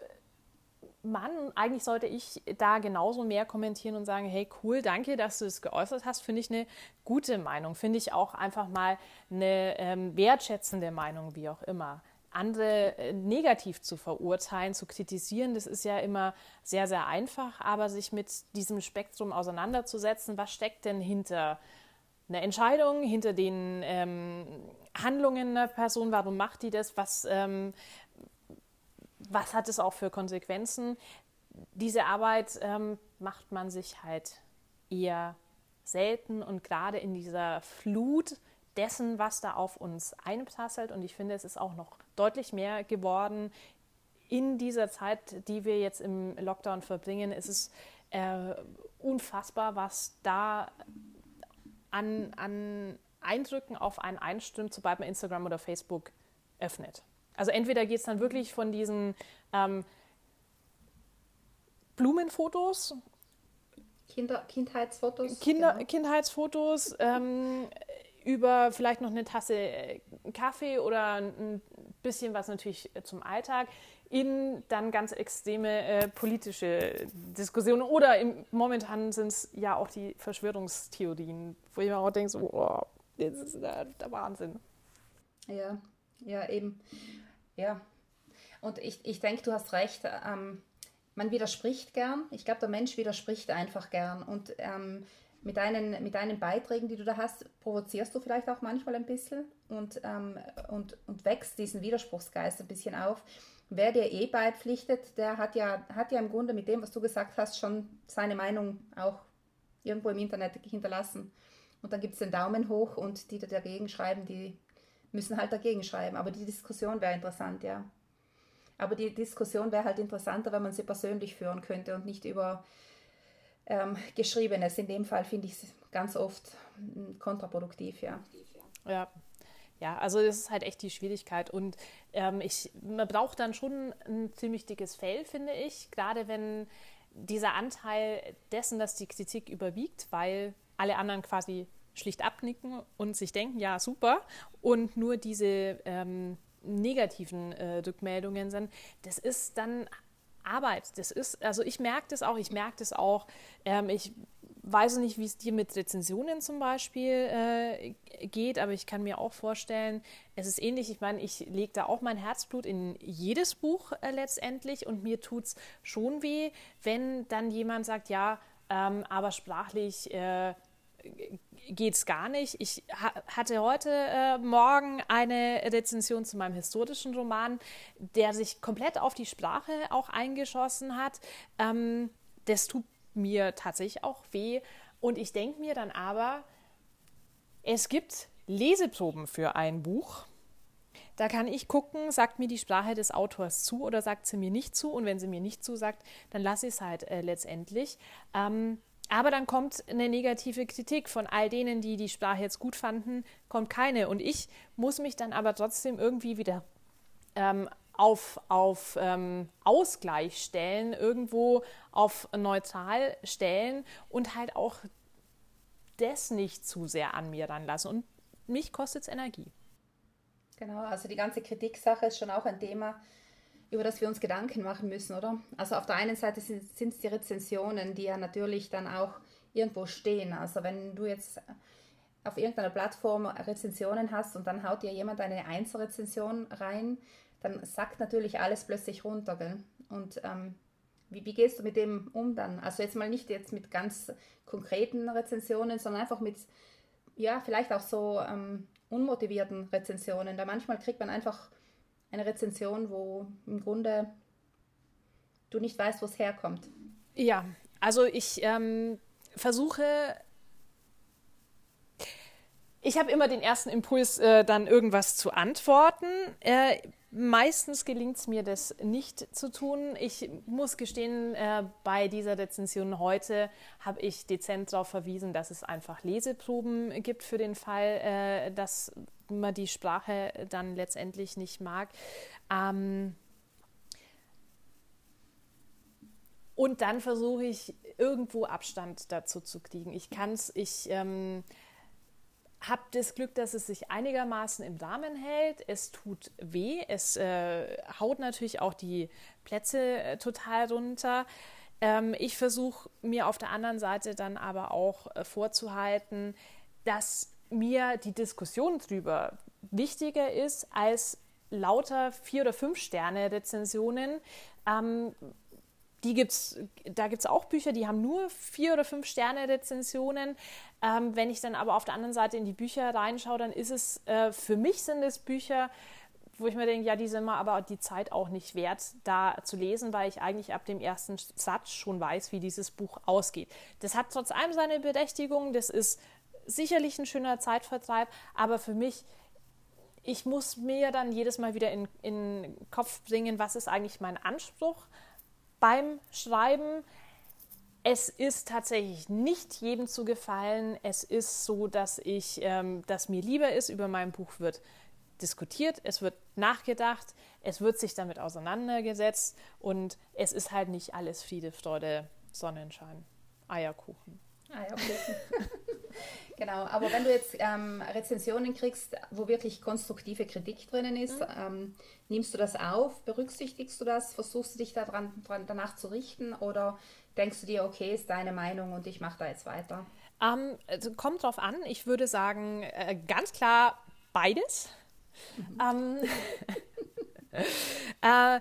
man, eigentlich sollte ich da genauso mehr kommentieren und sagen, hey, cool, danke, dass du es das geäußert hast. Finde ich eine gute Meinung. Finde ich auch einfach mal eine ähm, wertschätzende Meinung, wie auch immer andere äh, negativ zu verurteilen, zu kritisieren, das ist ja immer sehr, sehr einfach, aber sich mit diesem Spektrum auseinanderzusetzen, was steckt denn hinter einer Entscheidung, hinter den ähm, Handlungen einer Person, warum macht die das, was, ähm, was hat es auch für Konsequenzen. Diese Arbeit ähm, macht man sich halt eher selten und gerade in dieser Flut dessen, was da auf uns einprasselt. Und ich finde, es ist auch noch deutlich mehr geworden. In dieser Zeit, die wir jetzt im Lockdown verbringen, ist es äh, unfassbar, was da an, an Eindrücken auf einen einstimmt, sobald man Instagram oder Facebook öffnet. Also entweder geht es dann wirklich von diesen ähm, Blumenfotos Kinder, Kindheitsfotos. Kinder, genau. Kindheitsfotos ähm, über vielleicht noch eine Tasse äh, Kaffee oder ein bisschen was natürlich zum Alltag, in dann ganz extreme äh, politische Diskussionen oder im, momentan sind es ja auch die Verschwörungstheorien, wo ich mir auch denke, so, oh, das ist der, der Wahnsinn. Ja, ja, eben. Ja. Und ich, ich denke, du hast recht. Ähm, man widerspricht gern. Ich glaube, der Mensch widerspricht einfach gern. Und ähm, mit, deinen, mit deinen Beiträgen, die du da hast, provozierst du vielleicht auch manchmal ein bisschen und, ähm, und, und wächst diesen Widerspruchsgeist ein bisschen auf. Wer dir eh beipflichtet, der hat ja, hat ja im Grunde mit dem, was du gesagt hast, schon seine Meinung auch irgendwo im Internet hinterlassen. Und dann gibt es den Daumen hoch und die, die dagegen schreiben, die müssen halt dagegen schreiben. Aber die Diskussion wäre interessant, ja. Aber die Diskussion wäre halt interessanter, wenn man sie persönlich führen könnte und nicht über ähm, Geschriebenes. In dem Fall finde ich es ganz oft hm, kontraproduktiv, ja. Ja. Ja, also das ist halt echt die Schwierigkeit. Und ähm, ich, man braucht dann schon ein ziemlich dickes Fell, finde ich. Gerade wenn dieser Anteil dessen, dass die Kritik überwiegt, weil alle anderen quasi schlicht abnicken und sich denken, ja, super, und nur diese ähm, negativen äh, Rückmeldungen sind, das ist dann Arbeit. Das ist, also ich merke das auch, ich merke das auch. Ähm, ich weiß nicht, wie es dir mit Rezensionen zum Beispiel äh, geht, aber ich kann mir auch vorstellen, es ist ähnlich. Ich meine, ich lege da auch mein Herzblut in jedes Buch äh, letztendlich und mir tut es schon weh, wenn dann jemand sagt, ja, ähm, aber sprachlich äh, geht es gar nicht. Ich ha hatte heute äh, Morgen eine Rezension zu meinem historischen Roman, der sich komplett auf die Sprache auch eingeschossen hat. Ähm, das tut mir tatsächlich auch weh. Und ich denke mir dann aber, es gibt Leseproben für ein Buch. Da kann ich gucken, sagt mir die Sprache des Autors zu oder sagt sie mir nicht zu. Und wenn sie mir nicht zusagt, dann lasse ich es halt äh, letztendlich. Ähm, aber dann kommt eine negative Kritik von all denen, die die Sprache jetzt gut fanden, kommt keine. Und ich muss mich dann aber trotzdem irgendwie wieder ähm, auf, auf ähm, Ausgleich stellen, irgendwo auf neutral stellen und halt auch das nicht zu sehr an mir ranlassen. Und mich kostet es Energie. Genau, also die ganze Kritiksache ist schon auch ein Thema, über das wir uns Gedanken machen müssen, oder? Also auf der einen Seite sind es die Rezensionen, die ja natürlich dann auch irgendwo stehen. Also wenn du jetzt auf irgendeiner Plattform Rezensionen hast und dann haut dir jemand eine Einzelrezension rein, dann sackt natürlich alles plötzlich runter. Gell? Und ähm, wie, wie, gehst du mit dem um dann? Also jetzt mal nicht jetzt mit ganz konkreten Rezensionen, sondern einfach mit, ja, vielleicht auch so ähm, unmotivierten Rezensionen. Da manchmal kriegt man einfach eine Rezension, wo im Grunde du nicht weißt, wo es herkommt. Ja, also ich ähm, versuche ich habe immer den ersten Impuls, äh, dann irgendwas zu antworten. Äh, meistens gelingt es mir, das nicht zu tun. Ich muss gestehen, äh, bei dieser Rezension heute habe ich dezent darauf verwiesen, dass es einfach Leseproben gibt für den Fall, äh, dass man die Sprache dann letztendlich nicht mag. Ähm, und dann versuche ich irgendwo Abstand dazu zu kriegen. Ich kann es, ich ähm, habe das Glück, dass es sich einigermaßen im Rahmen hält. Es tut weh. Es äh, haut natürlich auch die Plätze äh, total runter. Ähm, ich versuche mir auf der anderen Seite dann aber auch äh, vorzuhalten, dass mir die Diskussion darüber wichtiger ist als lauter vier oder fünf Sterne Rezensionen. Ähm, die gibt's, da gibt es auch Bücher, die haben nur vier oder fünf Sterne Rezensionen. Ähm, wenn ich dann aber auf der anderen Seite in die Bücher reinschaue, dann ist es, äh, für mich sind es Bücher, wo ich mir denke, ja, die sind mir aber die Zeit auch nicht wert, da zu lesen, weil ich eigentlich ab dem ersten Satz schon weiß, wie dieses Buch ausgeht. Das hat trotz allem seine Berechtigung, das ist sicherlich ein schöner Zeitvertreib, aber für mich, ich muss mir dann jedes Mal wieder in, in den Kopf bringen, was ist eigentlich mein Anspruch beim Schreiben. Es ist tatsächlich nicht jedem zu gefallen. Es ist so, dass ich, ähm, dass mir lieber ist, über mein Buch wird diskutiert, es wird nachgedacht, es wird sich damit auseinandergesetzt und es ist halt nicht alles Friede, Freude, Sonnenschein, Eierkuchen. Eierkuchen. Genau, aber wenn du jetzt ähm, Rezensionen kriegst, wo wirklich konstruktive Kritik drinnen ist, mhm. ähm, nimmst du das auf, berücksichtigst du das, versuchst du dich daran, dran, danach zu richten oder denkst du dir, okay, ist deine Meinung und ich mache da jetzt weiter? Ähm, also kommt drauf an. Ich würde sagen, äh, ganz klar beides. Mhm. äh,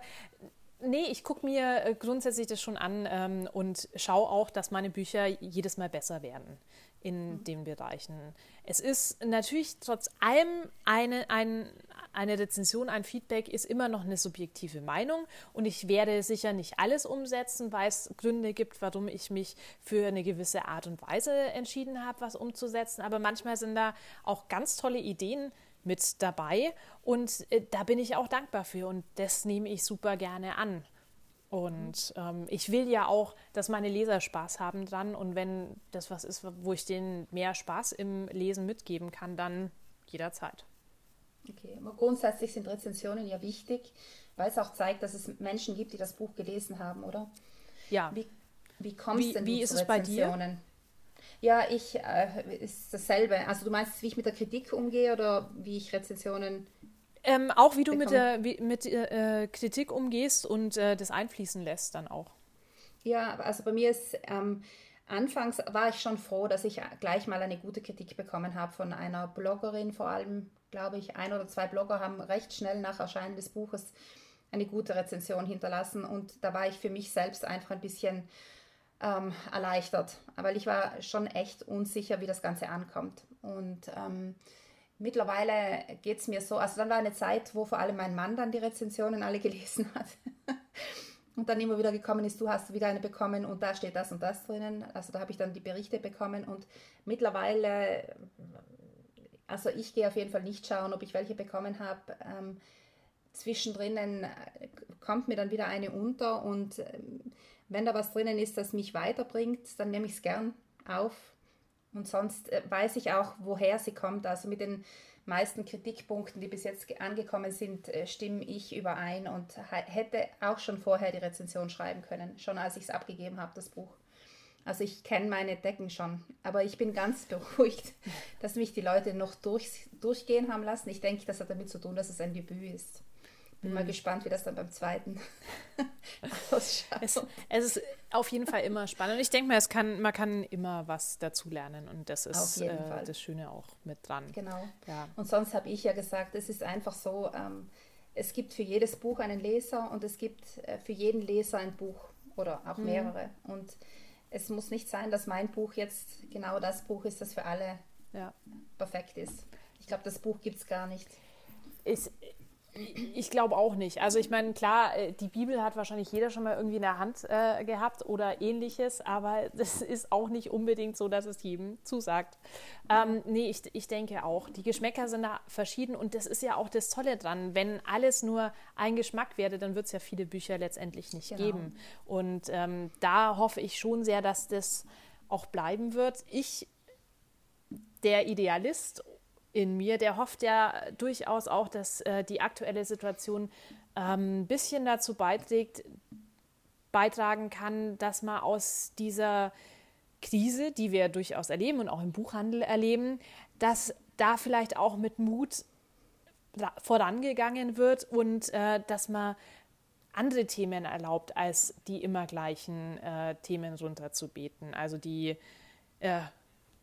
Nee, ich gucke mir äh, grundsätzlich das schon an ähm, und schaue auch, dass meine Bücher jedes Mal besser werden in mhm. den Bereichen. Es ist natürlich trotz allem eine, ein, eine Rezension, ein Feedback ist immer noch eine subjektive Meinung und ich werde sicher nicht alles umsetzen, weil es Gründe gibt, warum ich mich für eine gewisse Art und Weise entschieden habe, was umzusetzen. Aber manchmal sind da auch ganz tolle Ideen mit dabei und äh, da bin ich auch dankbar für und das nehme ich super gerne an. Und ähm, ich will ja auch, dass meine Leser Spaß haben dran und wenn das was ist, wo ich denen mehr Spaß im Lesen mitgeben kann, dann jederzeit. Okay, aber grundsätzlich sind Rezensionen ja wichtig, weil es auch zeigt, dass es Menschen gibt, die das Buch gelesen haben, oder? Ja. Wie, wie kommst wie, denn wie ist zu es bei Rezensionen? dir? Ja, ich äh, ist dasselbe. Also du meinst, wie ich mit der Kritik umgehe oder wie ich Rezensionen ähm, auch wie du mit, der, wie, mit äh, Kritik umgehst und äh, das einfließen lässt dann auch. Ja, also bei mir ist ähm, anfangs war ich schon froh, dass ich gleich mal eine gute Kritik bekommen habe von einer Bloggerin. Vor allem, glaube ich, ein oder zwei Blogger haben recht schnell nach Erscheinen des Buches eine gute Rezension hinterlassen und da war ich für mich selbst einfach ein bisschen ähm, erleichtert, weil ich war schon echt unsicher, wie das Ganze ankommt. Und ähm, mittlerweile geht es mir so, also dann war eine Zeit, wo vor allem mein Mann dann die Rezensionen alle gelesen hat. und dann immer wieder gekommen ist, du hast wieder eine bekommen und da steht das und das drinnen. Also da habe ich dann die Berichte bekommen und mittlerweile, also ich gehe auf jeden Fall nicht schauen, ob ich welche bekommen habe. Ähm, zwischendrin kommt mir dann wieder eine unter und ähm, wenn da was drinnen ist, das mich weiterbringt, dann nehme ich es gern auf. Und sonst äh, weiß ich auch, woher sie kommt. Also mit den meisten Kritikpunkten, die bis jetzt angekommen sind, äh, stimme ich überein und hätte auch schon vorher die Rezension schreiben können, schon als ich es abgegeben habe, das Buch. Also ich kenne meine Decken schon, aber ich bin ganz beruhigt, dass mich die Leute noch durch, durchgehen haben lassen. Ich denke, das hat damit zu tun, dass es ein Debüt ist. Bin mhm. mal gespannt, wie das dann beim zweiten ausschaut. Es, es, ist auf jeden Fall immer spannend. Und ich denke mal, es kann, man kann immer was dazulernen und das ist äh, das Schöne auch mit dran. Genau. Ja. Und sonst habe ich ja gesagt, es ist einfach so, ähm, es gibt für jedes Buch einen Leser und es gibt äh, für jeden Leser ein Buch oder auch mhm. mehrere. Und es muss nicht sein, dass mein Buch jetzt genau das Buch ist, das für alle ja. perfekt ist. Ich glaube, das Buch gibt es gar nicht. Ist, ich glaube auch nicht. Also ich meine, klar, äh, die Bibel hat wahrscheinlich jeder schon mal irgendwie in der Hand äh, gehabt oder ähnliches, aber das ist auch nicht unbedingt so, dass es jedem zusagt. Ähm, nee, ich, ich denke auch. Die Geschmäcker sind da verschieden und das ist ja auch das Tolle dran. Wenn alles nur ein Geschmack wäre, dann wird es ja viele Bücher letztendlich nicht genau. geben. Und ähm, da hoffe ich schon sehr, dass das auch bleiben wird. Ich, der Idealist in mir. Der hofft ja durchaus auch, dass äh, die aktuelle Situation ähm, ein bisschen dazu beiträgt, beitragen kann, dass man aus dieser Krise, die wir durchaus erleben und auch im Buchhandel erleben, dass da vielleicht auch mit Mut vorangegangen wird und äh, dass man andere Themen erlaubt, als die immer gleichen äh, Themen runterzubeten. Also die äh,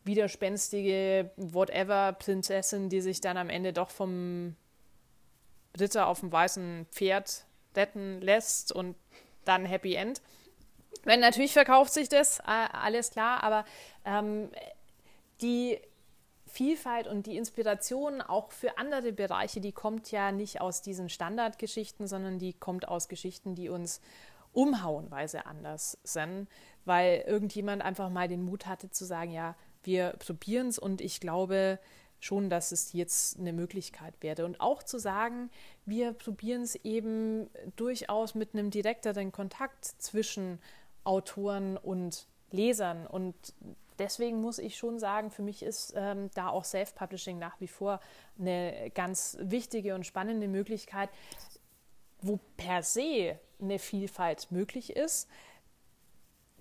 widerspenstige Whatever-Prinzessin, die sich dann am Ende doch vom Ritter auf dem weißen Pferd retten lässt und dann Happy End. Wenn natürlich verkauft sich das, alles klar, aber ähm, die Vielfalt und die Inspiration auch für andere Bereiche, die kommt ja nicht aus diesen Standardgeschichten, sondern die kommt aus Geschichten, die uns umhauenweise anders sind, weil irgendjemand einfach mal den Mut hatte zu sagen, ja, wir probieren es und ich glaube schon, dass es jetzt eine Möglichkeit wäre. Und auch zu sagen, wir probieren es eben durchaus mit einem direkteren Kontakt zwischen Autoren und Lesern. Und deswegen muss ich schon sagen, für mich ist ähm, da auch Self-Publishing nach wie vor eine ganz wichtige und spannende Möglichkeit, wo per se eine Vielfalt möglich ist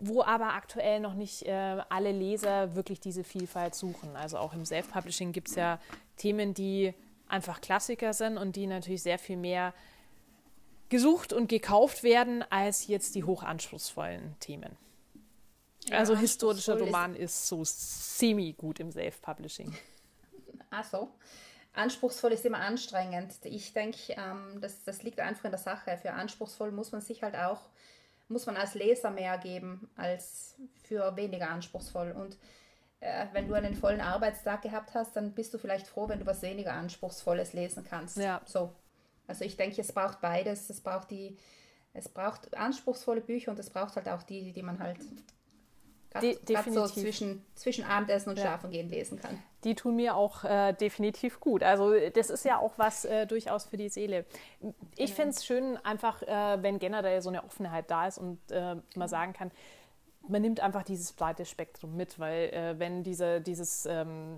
wo aber aktuell noch nicht äh, alle Leser wirklich diese Vielfalt suchen. Also auch im Self-Publishing gibt es ja Themen, die einfach Klassiker sind und die natürlich sehr viel mehr gesucht und gekauft werden als jetzt die hochanspruchsvollen Themen. Ja, also historischer Roman ist, ist so semi gut im Self-Publishing. Ach so. Anspruchsvoll ist immer anstrengend. Ich denke, ähm, das, das liegt einfach in der Sache. Für anspruchsvoll muss man sich halt auch, muss man als Leser mehr geben als für weniger anspruchsvoll. Und äh, wenn du einen vollen Arbeitstag gehabt hast, dann bist du vielleicht froh, wenn du was weniger Anspruchsvolles lesen kannst. Ja. So. Also ich denke, es braucht beides. Es braucht die, es braucht anspruchsvolle Bücher und es braucht halt auch die, die man halt gerade so zwischen, zwischen Abendessen und ja. Schlafen gehen lesen kann. Die tun mir auch äh, definitiv gut. Also das ist ja auch was äh, durchaus für die Seele. Ich genau. finde es schön, einfach, äh, wenn generell so eine Offenheit da ist und äh, man sagen kann, man nimmt einfach dieses breite Spektrum mit, weil äh, wenn diese, dieses ähm,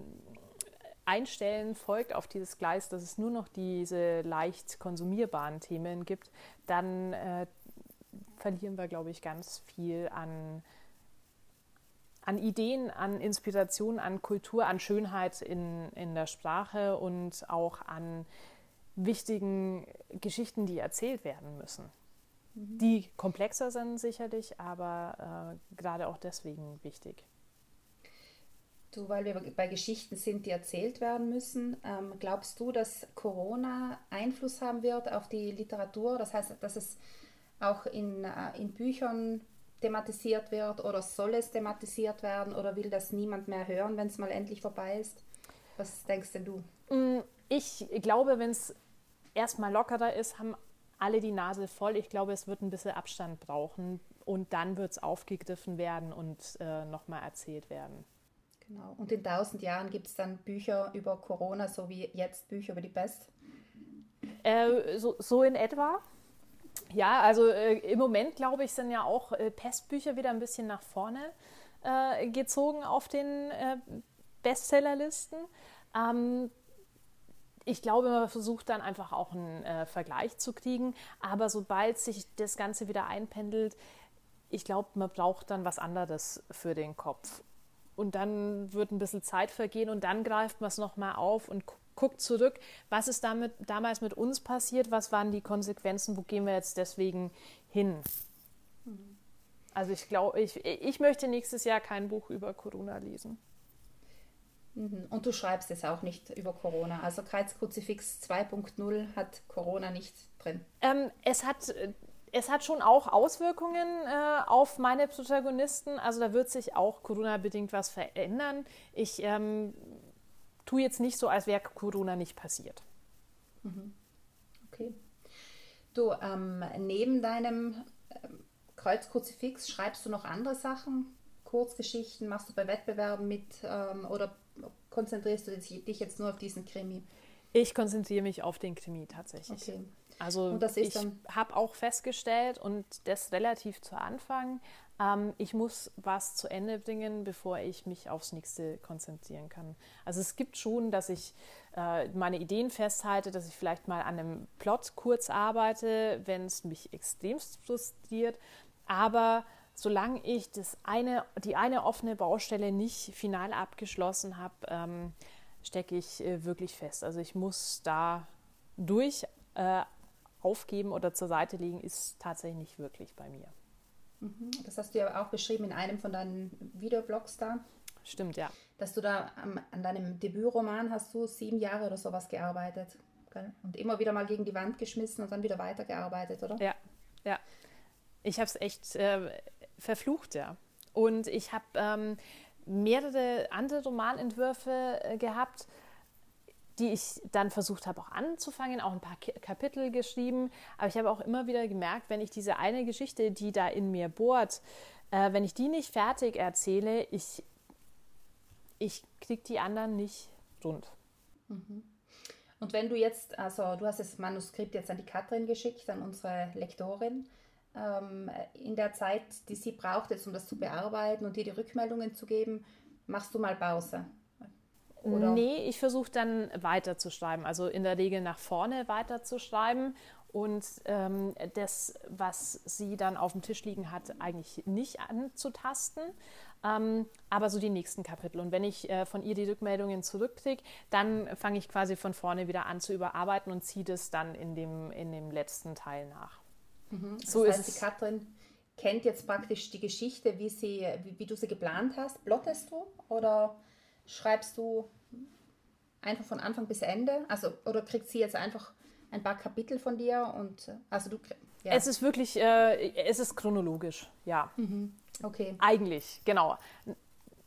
Einstellen folgt auf dieses Gleis, dass es nur noch diese leicht konsumierbaren Themen gibt, dann äh, verlieren wir, glaube ich, ganz viel an, an Ideen, an Inspiration, an Kultur, an Schönheit in, in der Sprache und auch an wichtigen Geschichten, die erzählt werden müssen die komplexer sind sicherlich, aber äh, gerade auch deswegen wichtig. Du, weil wir bei Geschichten sind, die erzählt werden müssen, ähm, glaubst du, dass Corona Einfluss haben wird auf die Literatur? Das heißt, dass es auch in, äh, in Büchern thematisiert wird oder soll es thematisiert werden oder will das niemand mehr hören, wenn es mal endlich vorbei ist? Was denkst denn du? Mm, ich glaube, wenn es erstmal lockerer ist, haben alle die Nase voll. Ich glaube, es wird ein bisschen Abstand brauchen und dann wird es aufgegriffen werden und äh, nochmal erzählt werden. Genau. Und in tausend Jahren gibt es dann Bücher über Corona, so wie jetzt Bücher über die Pest? Äh, so, so in etwa. Ja, also äh, im Moment, glaube ich, sind ja auch äh, Pestbücher wieder ein bisschen nach vorne äh, gezogen auf den äh, Bestsellerlisten. Ähm, ich glaube, man versucht dann einfach auch einen äh, Vergleich zu kriegen. Aber sobald sich das Ganze wieder einpendelt, ich glaube, man braucht dann was anderes für den Kopf. Und dann wird ein bisschen Zeit vergehen und dann greift man es nochmal auf und guckt zurück, was ist damit damals mit uns passiert, was waren die Konsequenzen, wo gehen wir jetzt deswegen hin. Mhm. Also ich glaube, ich, ich möchte nächstes Jahr kein Buch über Corona lesen. Mhm. Und du schreibst es auch nicht über Corona. Also Kreuzkruzifix 2.0 hat Corona nicht drin. Ähm, es hat. Es hat schon auch Auswirkungen äh, auf meine Protagonisten. Also da wird sich auch Corona-bedingt was verändern. Ich ähm, tue jetzt nicht so, als wäre Corona nicht passiert. Mhm. Okay. Du, ähm, neben deinem ähm, Kreuzkruzifix schreibst du noch andere Sachen? Kurzgeschichten? Machst du bei Wettbewerben mit ähm, oder konzentrierst du dich jetzt nur auf diesen Krimi? Ich konzentriere mich auf den Krimi tatsächlich. Okay. Also ich habe auch festgestellt und das relativ zu Anfang, ähm, ich muss was zu Ende bringen, bevor ich mich aufs nächste konzentrieren kann. Also es gibt schon, dass ich äh, meine Ideen festhalte, dass ich vielleicht mal an einem Plot kurz arbeite, wenn es mich extremst frustriert, aber solange ich das eine, die eine offene Baustelle nicht final abgeschlossen habe, ähm, stecke ich äh, wirklich fest. Also ich muss da durch äh, aufgeben oder zur Seite legen, ist tatsächlich nicht wirklich bei mir. Mhm. Das hast du ja auch beschrieben in einem von deinen Videoblogs da. Stimmt, ja. Dass du da am, an deinem Debütroman hast du sieben Jahre oder sowas gearbeitet. Gell? Und immer wieder mal gegen die Wand geschmissen und dann wieder weitergearbeitet, oder? Ja, ja. Ich habe es echt äh, verflucht, ja. Und ich habe ähm, mehrere andere Romanentwürfe äh, gehabt, die ich dann versucht habe auch anzufangen, auch ein paar Kapitel geschrieben. Aber ich habe auch immer wieder gemerkt, wenn ich diese eine Geschichte, die da in mir bohrt, äh, wenn ich die nicht fertig erzähle, ich, ich kriege die anderen nicht rund. Mhm. Und wenn du jetzt, also du hast das Manuskript jetzt an die Katrin geschickt, an unsere Lektorin, ähm, in der Zeit, die sie braucht, jetzt um das zu bearbeiten und dir die Rückmeldungen zu geben, machst du mal Pause. Oder? Nee, ich versuche dann weiterzuschreiben, also in der Regel nach vorne weiterzuschreiben und ähm, das, was sie dann auf dem Tisch liegen hat, eigentlich nicht anzutasten. Ähm, aber so die nächsten Kapitel. Und wenn ich äh, von ihr die Rückmeldungen zurückkriege, dann fange ich quasi von vorne wieder an zu überarbeiten und ziehe das dann in dem, in dem letzten Teil nach. Mhm. So das heißt, ist die Katrin kennt jetzt praktisch die Geschichte, wie, sie, wie, wie du sie geplant hast. Plottest du oder schreibst du einfach von Anfang bis Ende? Also, oder kriegt sie jetzt einfach ein paar Kapitel von dir und also du ja. Es ist wirklich, äh, es ist chronologisch, ja. Mhm. Okay. Eigentlich, genau.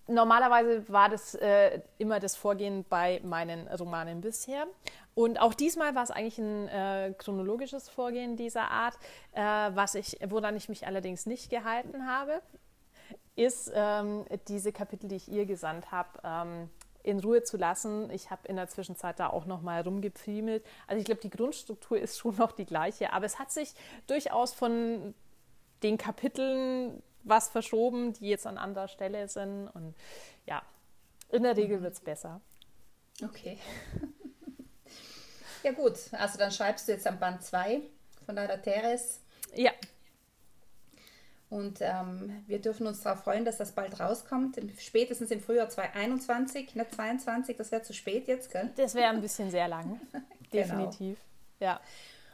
Normalerweise war das äh, immer das Vorgehen bei meinen Romanen bisher. Und auch diesmal war es eigentlich ein äh, chronologisches Vorgehen dieser Art. Äh, was ich, woran ich mich allerdings nicht gehalten habe, ist ähm, diese Kapitel, die ich ihr gesandt habe, ähm, in Ruhe zu lassen. Ich habe in der Zwischenzeit da auch noch mal rumgepfriemelt. Also ich glaube, die Grundstruktur ist schon noch die gleiche, aber es hat sich durchaus von den Kapiteln was verschoben, die jetzt an anderer Stelle sind. Und ja, in der Regel wird es besser. Okay. ja gut, also dann schreibst du jetzt am Band 2 von deiner Teres. Ja. Und ähm, wir dürfen uns darauf freuen, dass das bald rauskommt. Spätestens im Frühjahr 2021, nicht 22, das wäre zu spät jetzt, gell? Das wäre ein bisschen sehr lang. Genau. Definitiv. Genau. Ja.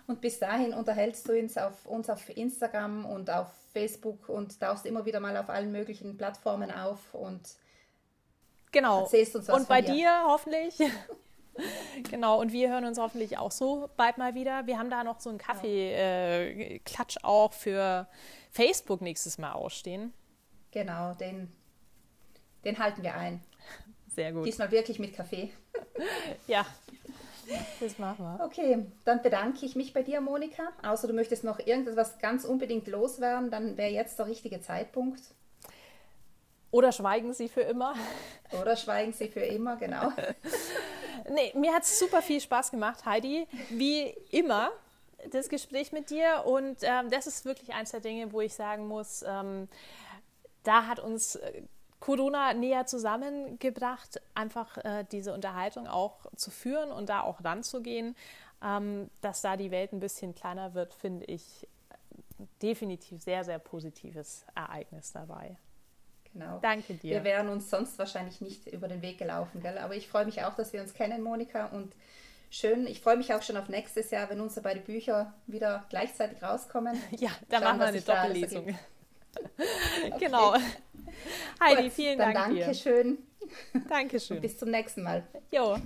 Und bis dahin unterhältst du uns auf, uns auf Instagram und auf Facebook und tauchst immer wieder mal auf allen möglichen Plattformen auf und genau. erzählst uns was Und bei dir, dir hoffentlich. genau, und wir hören uns hoffentlich auch so bald mal wieder. Wir haben da noch so einen Kaffee-Klatsch äh, auch für Facebook nächstes Mal ausstehen. Genau, den, den halten wir ein. Sehr gut. Diesmal wirklich mit Kaffee. ja, das machen wir. Okay, dann bedanke ich mich bei dir, Monika. Außer du möchtest noch irgendetwas ganz unbedingt loswerden, dann wäre jetzt der richtige Zeitpunkt. Oder schweigen Sie für immer. Oder schweigen Sie für immer, genau. nee, mir hat es super viel Spaß gemacht, Heidi. Wie immer, das Gespräch mit dir. Und ähm, das ist wirklich eins der Dinge, wo ich sagen muss, ähm, da hat uns äh, Corona näher zusammengebracht, einfach äh, diese Unterhaltung auch zu führen und da auch ranzugehen. Ähm, dass da die Welt ein bisschen kleiner wird, finde ich definitiv sehr, sehr positives Ereignis dabei. Genau. Danke dir. Wir wären uns sonst wahrscheinlich nicht über den Weg gelaufen, gell? aber ich freue mich auch, dass wir uns kennen, Monika. Und schön, ich freue mich auch schon auf nächstes Jahr, wenn unsere beiden Bücher wieder gleichzeitig rauskommen. Ja, da Schauen, machen wir eine Doppellesung. genau. Heidi, Gut, vielen Dank. Dankeschön. Dankeschön. Und bis zum nächsten Mal. Jo.